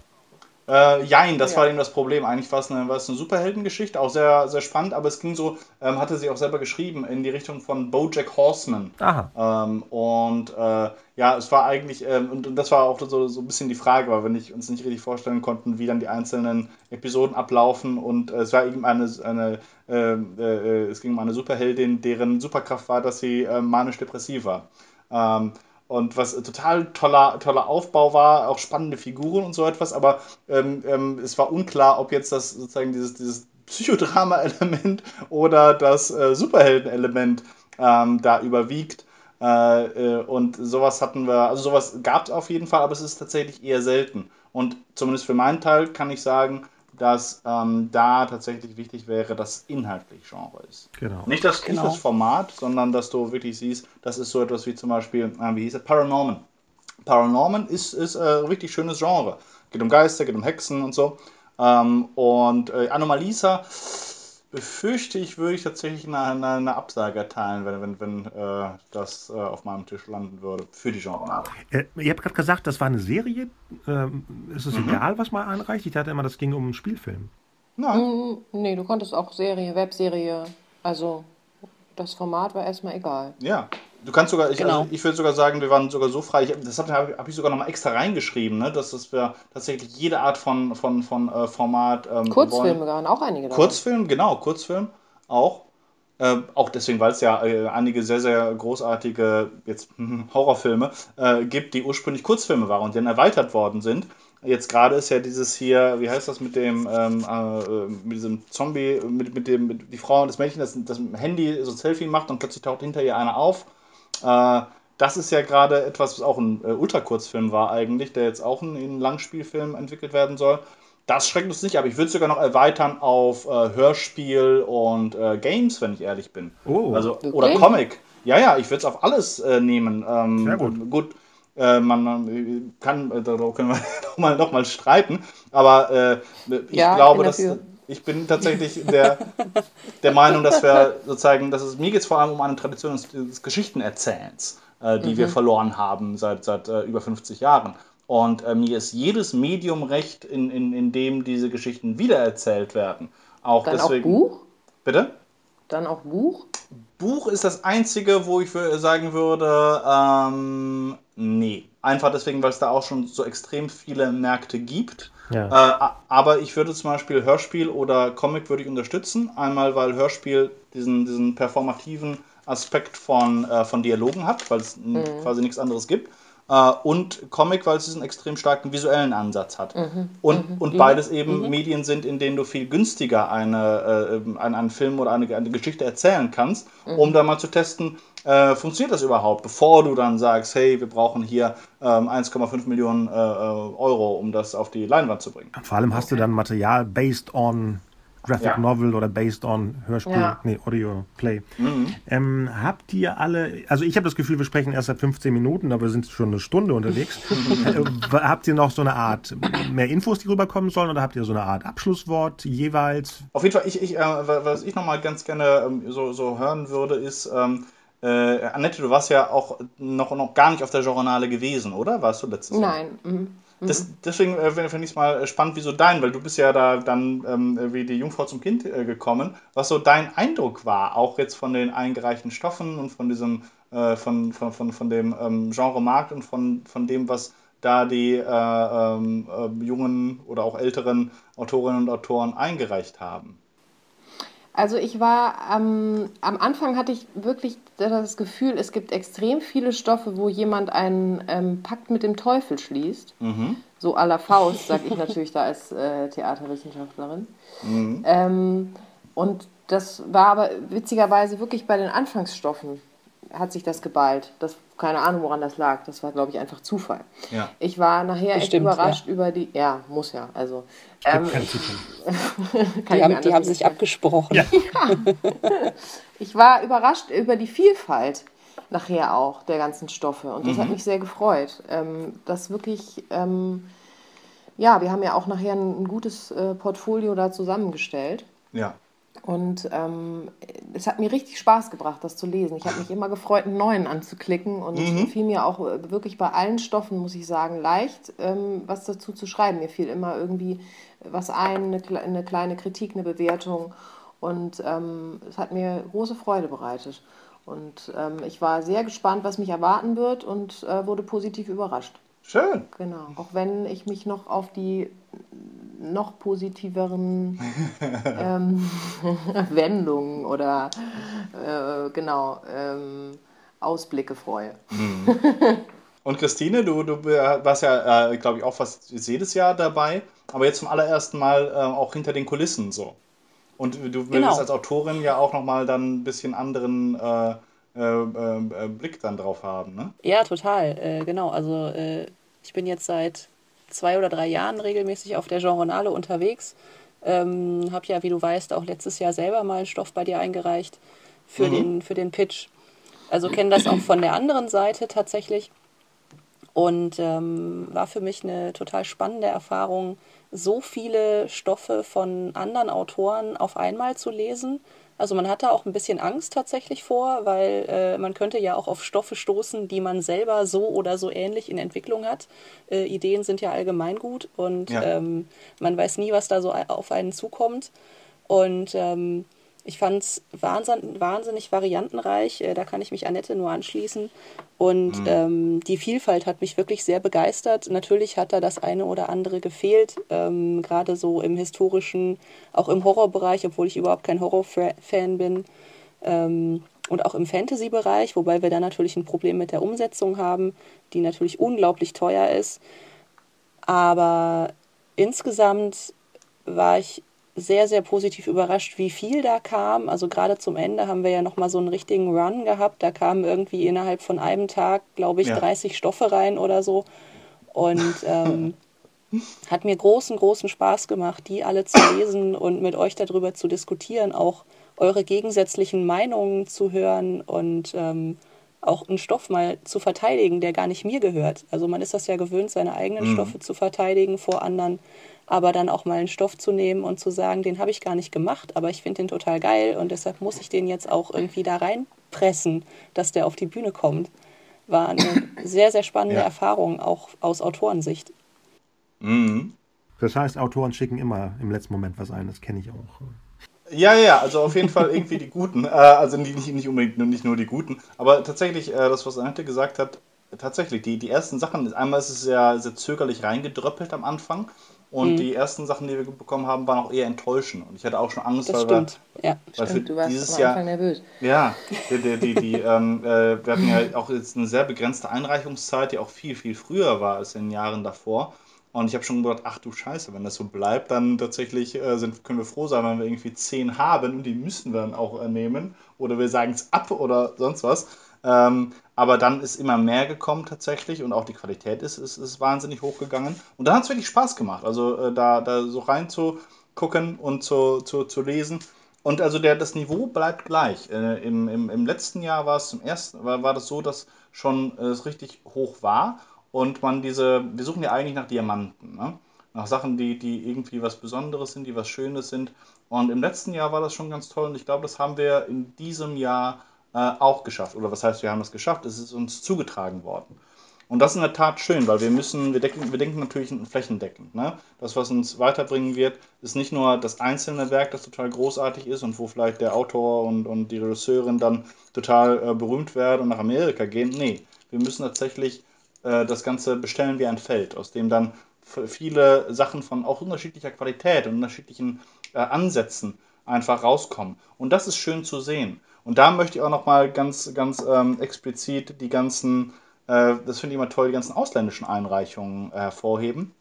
Äh, jein, das ja. war eben das Problem. Eigentlich war es eine, war es eine Superheldengeschichte, auch sehr, sehr spannend, aber es ging so, ähm, hatte sie auch selber geschrieben, in die Richtung von Bojack Horseman. Aha. Ähm, und äh, ja, es war eigentlich, ähm, und, und, das war auch so, so ein bisschen die Frage, weil wir nicht, uns nicht richtig vorstellen konnten, wie dann die einzelnen Episoden ablaufen. Und äh, es war eben eine, eine ähm, äh, es ging um eine Superheldin, deren Superkraft war, dass sie äh, manisch-depressiv war. Ähm, und was total toller, toller Aufbau war, auch spannende Figuren und so etwas, aber ähm, ähm, es war unklar, ob jetzt das sozusagen dieses, dieses Psychodrama-Element oder das äh, Superhelden-Element ähm, da überwiegt. Äh, äh, und sowas hatten wir, also sowas gab es auf jeden Fall, aber es ist tatsächlich eher selten. Und zumindest für meinen Teil kann ich sagen, dass ähm, da tatsächlich wichtig wäre, dass inhaltlich Genre ist. Genau. Nicht das, genau. nicht das Format, sondern dass du wirklich siehst, das ist so etwas wie zum Beispiel, äh, wie hieß es, Paranorman. Paranorman ist, ist äh, richtig schönes Genre. Geht um Geister, geht um Hexen und so. Ähm, und äh, Anomalisa befürchte ich, würde ich tatsächlich eine, eine, eine Absage erteilen, wenn, wenn, wenn äh, das äh, auf meinem Tisch landen würde für die Genre. Äh, ihr habt gerade gesagt, das war eine Serie. Ähm, ist es mhm. egal, was man einreicht? Ich dachte immer, das ging um einen Spielfilm. Nein. Mm, nee, du konntest auch Serie, Webserie. Also das Format war erstmal egal. Ja. Du kannst sogar, ich, genau. also ich würde sogar sagen, wir waren sogar so frei, ich, das habe hab ich sogar nochmal extra reingeschrieben, ne, dass, dass wir tatsächlich jede Art von, von, von äh, Format. Ähm, Kurzfilme waren auch einige dabei. Kurzfilm, genau, Kurzfilm auch. Äh, auch deswegen, weil es ja äh, einige sehr, sehr großartige jetzt Horrorfilme äh, gibt, die ursprünglich Kurzfilme waren und dann erweitert worden sind. Jetzt gerade ist ja dieses hier, wie heißt das mit dem, ähm, äh, mit diesem Zombie, mit, mit dem, mit die Frau und das Mädchen, das, das Handy so ein Selfie macht und plötzlich taucht hinter ihr einer auf äh, das ist ja gerade etwas, was auch ein äh, Ultrakurzfilm war eigentlich, der jetzt auch in einen Langspielfilm entwickelt werden soll. Das schreckt uns nicht, aber ich würde sogar noch erweitern auf äh, Hörspiel und äh, Games, wenn ich ehrlich bin. Oh. Also, okay. Oder Comic. Ja, ja, ich würde es auf alles äh, nehmen. Ähm, Sehr gut. gut äh, man äh, kann, äh, darüber können wir nochmal noch mal streiten, aber ich ja, glaube, dass ich bin tatsächlich der, der Meinung, dass wir sozusagen, dass es mir geht es vor allem um eine Tradition des, des Geschichtenerzählens, äh, die mhm. wir verloren haben seit, seit äh, über 50 Jahren. Und äh, mir ist jedes Medium recht, in, in, in dem diese Geschichten wiedererzählt werden. Auch Dann deswegen. Auch Buch? Bitte? Dann auch Buch? Buch ist das einzige, wo ich sagen würde, ähm, nee. Einfach deswegen, weil es da auch schon so extrem viele Märkte gibt. Ja. Äh, aber ich würde zum Beispiel Hörspiel oder Comic würde ich unterstützen. Einmal, weil Hörspiel diesen, diesen performativen Aspekt von, äh, von Dialogen hat, weil es mhm. quasi nichts anderes gibt. Uh, und Comic, weil es diesen extrem starken visuellen Ansatz hat. Mhm. Und, mhm. und mhm. beides eben mhm. Medien sind, in denen du viel günstiger eine, äh, einen, einen Film oder eine, eine Geschichte erzählen kannst, mhm. um da mal zu testen, äh, funktioniert das überhaupt, bevor du dann sagst, hey, wir brauchen hier ähm, 1,5 Millionen äh, äh, Euro, um das auf die Leinwand zu bringen. Vor allem hast du dann Material based on Graphic ja. Novel oder based on Hörspiel, ja. nee, Audio Play. Mhm. Ähm, habt ihr alle, also ich habe das Gefühl, wir sprechen erst seit 15 Minuten, aber wir sind schon eine Stunde unterwegs. äh, habt ihr noch so eine Art mehr Infos, die rüberkommen sollen, oder habt ihr so eine Art Abschlusswort jeweils? Auf jeden Fall, ich, ich, äh, was ich nochmal ganz gerne ähm, so, so hören würde, ist, ähm, äh, Annette, du warst ja auch noch, noch gar nicht auf der Journale gewesen, oder? Warst du letztes Jahr? Nein. Mhm. Das, deswegen äh, finde ich es mal spannend, wieso dein, weil du bist ja da dann ähm, wie die Jungfrau zum Kind äh, gekommen, was so dein Eindruck war, auch jetzt von den eingereichten Stoffen und von diesem, äh, von, von, von, von dem ähm, Genremarkt und von, von dem, was da die äh, ähm, äh, jungen oder auch älteren Autorinnen und Autoren eingereicht haben. Also ich war ähm, am Anfang hatte ich wirklich das Gefühl, es gibt extrem viele Stoffe, wo jemand einen ähm, Pakt mit dem Teufel schließt. Mhm. So à la Faust, sage ich natürlich da als äh, Theaterwissenschaftlerin. Mhm. Ähm, und das war aber witzigerweise wirklich bei den Anfangsstoffen hat sich das geballt. Das, keine Ahnung, woran das lag. Das war, glaube ich, einfach Zufall. Ja. Ich war nachher Bestimmt, echt überrascht ja. über die. Ja, muss ja. Also, ähm, die haben, die haben sich abgesprochen. Ja. ich war überrascht über die Vielfalt nachher auch der ganzen Stoffe. Und das mhm. hat mich sehr gefreut. Ähm, dass wirklich. Ähm, ja, wir haben ja auch nachher ein, ein gutes äh, Portfolio da zusammengestellt. Ja. Und ähm, es hat mir richtig Spaß gebracht, das zu lesen. Ich habe mich immer gefreut, einen neuen anzuklicken und mhm. fiel mir auch äh, wirklich bei allen Stoffen, muss ich sagen, leicht, ähm, was dazu zu schreiben. Mir fiel immer irgendwie was ein, eine, eine kleine Kritik, eine Bewertung und ähm, es hat mir große Freude bereitet. Und ähm, ich war sehr gespannt, was mich erwarten wird und äh, wurde positiv überrascht. Schön. Genau. Auch wenn ich mich noch auf die noch positiveren ähm, Wendungen oder äh, genau ähm, Ausblicke freue. Mhm. Und Christine, du, du warst ja, äh, glaube ich, auch fast jedes Jahr dabei, aber jetzt zum allerersten Mal äh, auch hinter den Kulissen so. Und du willst genau. als Autorin ja auch nochmal dann ein bisschen anderen äh, äh, äh, Blick dann drauf haben, ne? Ja, total, genau. Also ich bin jetzt seit zwei oder drei Jahren regelmäßig auf der Genrenale unterwegs. Ähm, habe ja, wie du weißt, auch letztes Jahr selber mal einen Stoff bei dir eingereicht für, mhm. den, für den Pitch. Also kenne das auch von der anderen Seite tatsächlich. Und ähm, war für mich eine total spannende Erfahrung, so viele Stoffe von anderen Autoren auf einmal zu lesen also man hat da auch ein bisschen Angst tatsächlich vor, weil äh, man könnte ja auch auf Stoffe stoßen, die man selber so oder so ähnlich in Entwicklung hat. Äh, Ideen sind ja allgemein gut und ja. ähm, man weiß nie, was da so auf einen zukommt. Und ähm, ich fand es wahnsinnig, wahnsinnig variantenreich. Äh, da kann ich mich Annette nur anschließen. Und mhm. ähm, die Vielfalt hat mich wirklich sehr begeistert. Natürlich hat da das eine oder andere gefehlt, ähm, gerade so im historischen, auch im Horrorbereich, obwohl ich überhaupt kein Horrorfan bin. Ähm, und auch im Fantasy-Bereich, wobei wir da natürlich ein Problem mit der Umsetzung haben, die natürlich unglaublich teuer ist. Aber insgesamt war ich sehr, sehr positiv überrascht, wie viel da kam. Also gerade zum Ende haben wir ja nochmal so einen richtigen Run gehabt. Da kamen irgendwie innerhalb von einem Tag, glaube ich, ja. 30 Stoffe rein oder so. Und ähm, hat mir großen, großen Spaß gemacht, die alle zu lesen und mit euch darüber zu diskutieren, auch eure gegensätzlichen Meinungen zu hören und ähm, auch einen Stoff mal zu verteidigen, der gar nicht mir gehört. Also man ist das ja gewöhnt, seine eigenen mhm. Stoffe zu verteidigen vor anderen aber dann auch mal einen Stoff zu nehmen und zu sagen, den habe ich gar nicht gemacht, aber ich finde den total geil und deshalb muss ich den jetzt auch irgendwie da reinpressen, dass der auf die Bühne kommt, war eine sehr, sehr spannende ja. Erfahrung, auch aus Autorensicht. Mhm. Das heißt, Autoren schicken immer im letzten Moment was ein, das kenne ich auch. Ja, ja, also auf jeden Fall irgendwie die Guten. Äh, also nicht, nicht unbedingt nicht nur die Guten. Aber tatsächlich, äh, das, was Annette gesagt hat, tatsächlich, die, die ersten Sachen, einmal ist es sehr, sehr zögerlich reingedröppelt am Anfang. Und mhm. die ersten Sachen, die wir bekommen haben, waren auch eher enttäuschend. Und ich hatte auch schon Angst, das weil stimmt. wir. Ja, weil stimmt. Du warst dieses am Anfang Jahr, nervös. Ja, die, die, die, die ähm, äh, wir hatten ja auch jetzt eine sehr begrenzte Einreichungszeit, die auch viel, viel früher war als in den Jahren davor. Und ich habe schon gedacht, ach du Scheiße, wenn das so bleibt, dann tatsächlich äh, sind, können wir froh sein, wenn wir irgendwie zehn haben und die müssen wir dann auch äh, nehmen. Oder wir sagen es ab oder sonst was. Ähm, aber dann ist immer mehr gekommen tatsächlich und auch die Qualität ist, ist, ist wahnsinnig hochgegangen. Und dann hat es wirklich Spaß gemacht, also äh, da, da so reinzugucken und zu, zu, zu lesen. Und also der, das Niveau bleibt gleich. Äh, im, im, Im letzten Jahr war es zum ersten, war, war das so, dass schon es richtig hoch war und man diese, wir suchen ja eigentlich nach Diamanten, ne? nach Sachen, die, die irgendwie was Besonderes sind, die was Schönes sind. Und im letzten Jahr war das schon ganz toll und ich glaube, das haben wir in diesem Jahr äh, auch geschafft. Oder was heißt, wir haben es geschafft? Es ist uns zugetragen worden. Und das ist in der Tat schön, weil wir müssen, wir, decken, wir denken natürlich flächendeckend. Ne? Das, was uns weiterbringen wird, ist nicht nur das einzelne Werk, das total großartig ist und wo vielleicht der Autor und, und die Regisseurin dann total äh, berühmt werden und nach Amerika gehen. Nee, wir müssen tatsächlich äh, das Ganze bestellen wie ein Feld, aus dem dann viele Sachen von auch unterschiedlicher Qualität und unterschiedlichen äh, Ansätzen einfach rauskommen. Und das ist schön zu sehen. Und da möchte ich auch nochmal ganz, ganz ähm, explizit die ganzen, äh, das finde ich immer toll, die ganzen ausländischen Einreichungen äh, hervorheben.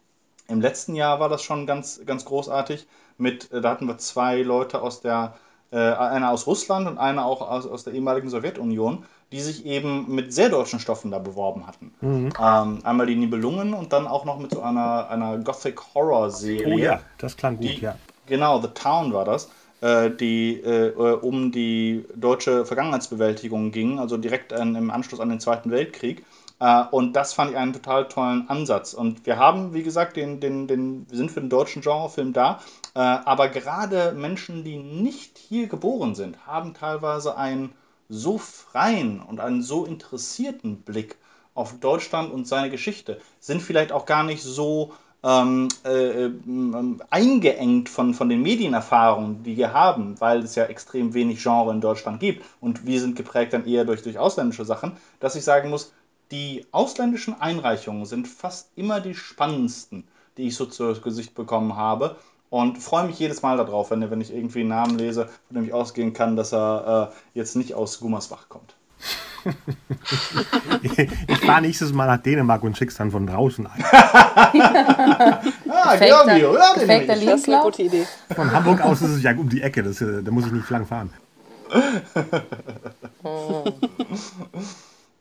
Im letzten Jahr war das schon ganz, ganz großartig. Mit, äh, da hatten wir zwei Leute aus der, äh, einer aus Russland und einer auch aus, aus der ehemaligen Sowjetunion, die sich eben mit sehr deutschen Stoffen da beworben hatten. Mhm. Ähm, einmal die Nibelungen und dann auch noch mit so einer, einer Gothic Horror Serie. Oh ja, das klang gut, die, ja. Genau, The Town war das. Äh, die äh, um die deutsche Vergangenheitsbewältigung ging, also direkt an, im Anschluss an den Zweiten Weltkrieg. Äh, und das fand ich einen total tollen Ansatz. Und wir haben, wie gesagt, den, den, den, wir sind für den deutschen Genrefilm da, äh, aber gerade Menschen, die nicht hier geboren sind, haben teilweise einen so freien und einen so interessierten Blick auf Deutschland und seine Geschichte, sind vielleicht auch gar nicht so ähm, äh, ähm, eingeengt von, von den Medienerfahrungen, die wir haben, weil es ja extrem wenig Genre in Deutschland gibt und wir sind geprägt dann eher durch, durch ausländische Sachen, dass ich sagen muss, die ausländischen Einreichungen sind fast immer die spannendsten, die ich so zu Gesicht bekommen habe. Und freue mich jedes Mal darauf, wenn, wenn ich irgendwie einen Namen lese, von dem ich ausgehen kann, dass er äh, jetzt nicht aus Gummersbach kommt. ich fahre nächstes Mal nach Dänemark und schick's dann von draußen ein. ah, Georgi, hör den nicht. Das ist eine gute Idee. Von Hamburg aus ist es ja um die Ecke, das, äh, da muss ich nicht lang fahren.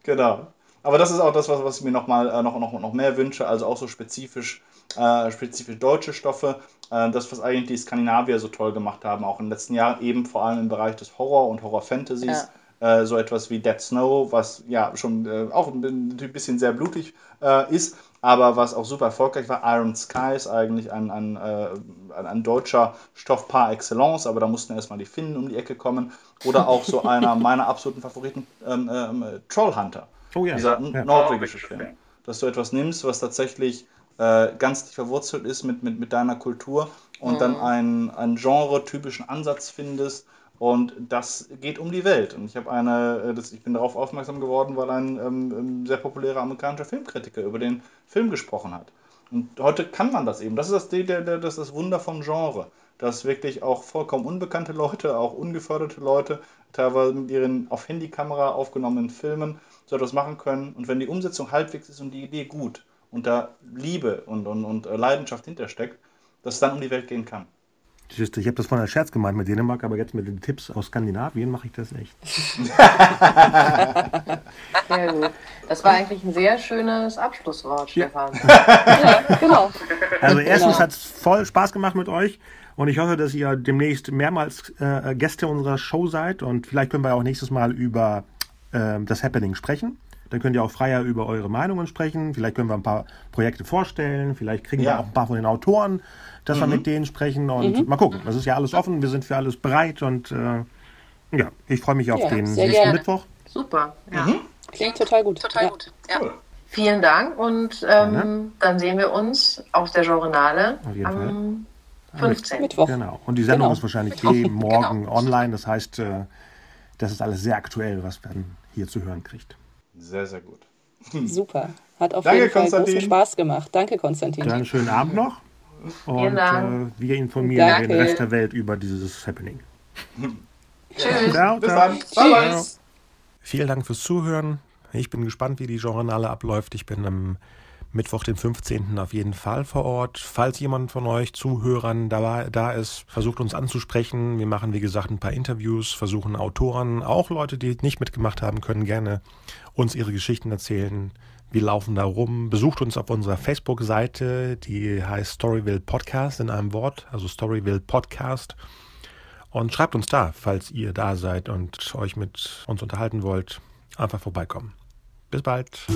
genau. Aber das ist auch das, was, was ich mir noch, mal, äh, noch, noch, noch mehr wünsche, also auch so spezifisch, äh, spezifisch deutsche Stoffe. Äh, das, was eigentlich die Skandinavier so toll gemacht haben, auch in den letzten Jahren, eben vor allem im Bereich des Horror- und Horror-Fantasies. Ja äh, so etwas wie Dead Snow, was ja schon äh, auch ein bisschen sehr blutig äh, ist, aber was auch super erfolgreich war. Iron Skies, eigentlich ein, ein, äh, ein, ein, deutscher Stoff par excellence, aber da mussten erstmal die Finnen um die Ecke kommen. Oder auch so einer meiner absoluten Favoriten, ähm, ähm, Trollhunter. Oh ja. Dieser ja. norwegische Film. Dass du etwas nimmst, was tatsächlich äh, ganz verwurzelt ist mit, mit, mit deiner Kultur und mhm. dann einen, einen genre-typischen Ansatz findest und das geht um die Welt. Und ich eine, äh, das, ich bin darauf aufmerksam geworden, weil ein ähm, ähm, sehr populärer amerikanischer Filmkritiker über den Film gesprochen hat. Und heute kann man das eben. Das ist das, der, der, das, das Wunder von Genre. Dass wirklich auch vollkommen unbekannte Leute, auch ungeförderte Leute, teilweise mit ihren auf Handykamera aufgenommenen Filmen so etwas machen können. Und wenn die Umsetzung halbwegs ist und die Idee gut und da Liebe und, und, und Leidenschaft hintersteckt, dass es dann um die Welt gehen kann. Ich habe das von der Scherz gemeint mit Dänemark, aber jetzt mit den Tipps aus Skandinavien mache ich das echt. Sehr gut. Das war eigentlich ein sehr schönes Abschlusswort, Stefan. Ja, genau. Also erstens genau. hat es voll Spaß gemacht mit euch und ich hoffe, dass ihr demnächst mehrmals äh, Gäste unserer Show seid und vielleicht können wir auch nächstes Mal über äh, das Happening sprechen. Dann könnt ihr auch freier über eure Meinungen sprechen. Vielleicht können wir ein paar Projekte vorstellen. Vielleicht kriegen ja. wir auch ein paar von den Autoren dass mhm. wir mit denen sprechen und mhm. mal gucken. Das ist ja alles offen, wir sind für alles bereit und äh, ja, ich freue mich auf ja, den nächsten gerne. Mittwoch. Super, ja. Mhm. Klingt total gut. Total ja. gut, ja. Cool. Vielen Dank und ähm, dann sehen wir uns auf der Journale am 15. Mittwoch. Genau. Und die Sendung Genau. ist wahrscheinlich eh morgen online. Das heißt, äh, das ist alles sehr aktuell, was man hier zu hören kriegt. Sehr, sehr gut. Super. Hat auf Danke, jeden Fall Konstantin. großen Spaß gemacht. Danke, Konstantin. Dann einen schönen Abend noch. Und äh, wir informieren Danke. den Rest der Welt über dieses Happening. Tschüss. Ciao, Bis dann. Bye, bye. Vielen Dank fürs Zuhören. Ich bin gespannt, wie die Genrenale abläuft. Ich bin am Mittwoch, den 15. auf jeden Fall vor Ort. Falls jemand von euch Zuhörern da, da ist, versucht uns anzusprechen. Wir machen, wie gesagt, ein paar Interviews, versuchen Autoren, auch Leute, die nicht mitgemacht haben, können gerne uns ihre Geschichten erzählen. Wir laufen da rum. Besucht uns auf unserer Facebook-Seite, die heißt Storyville Podcast in einem Wort, also Storyville Podcast. Und schreibt uns da, falls ihr da seid und euch mit uns unterhalten wollt. Einfach vorbeikommen. Bis bald.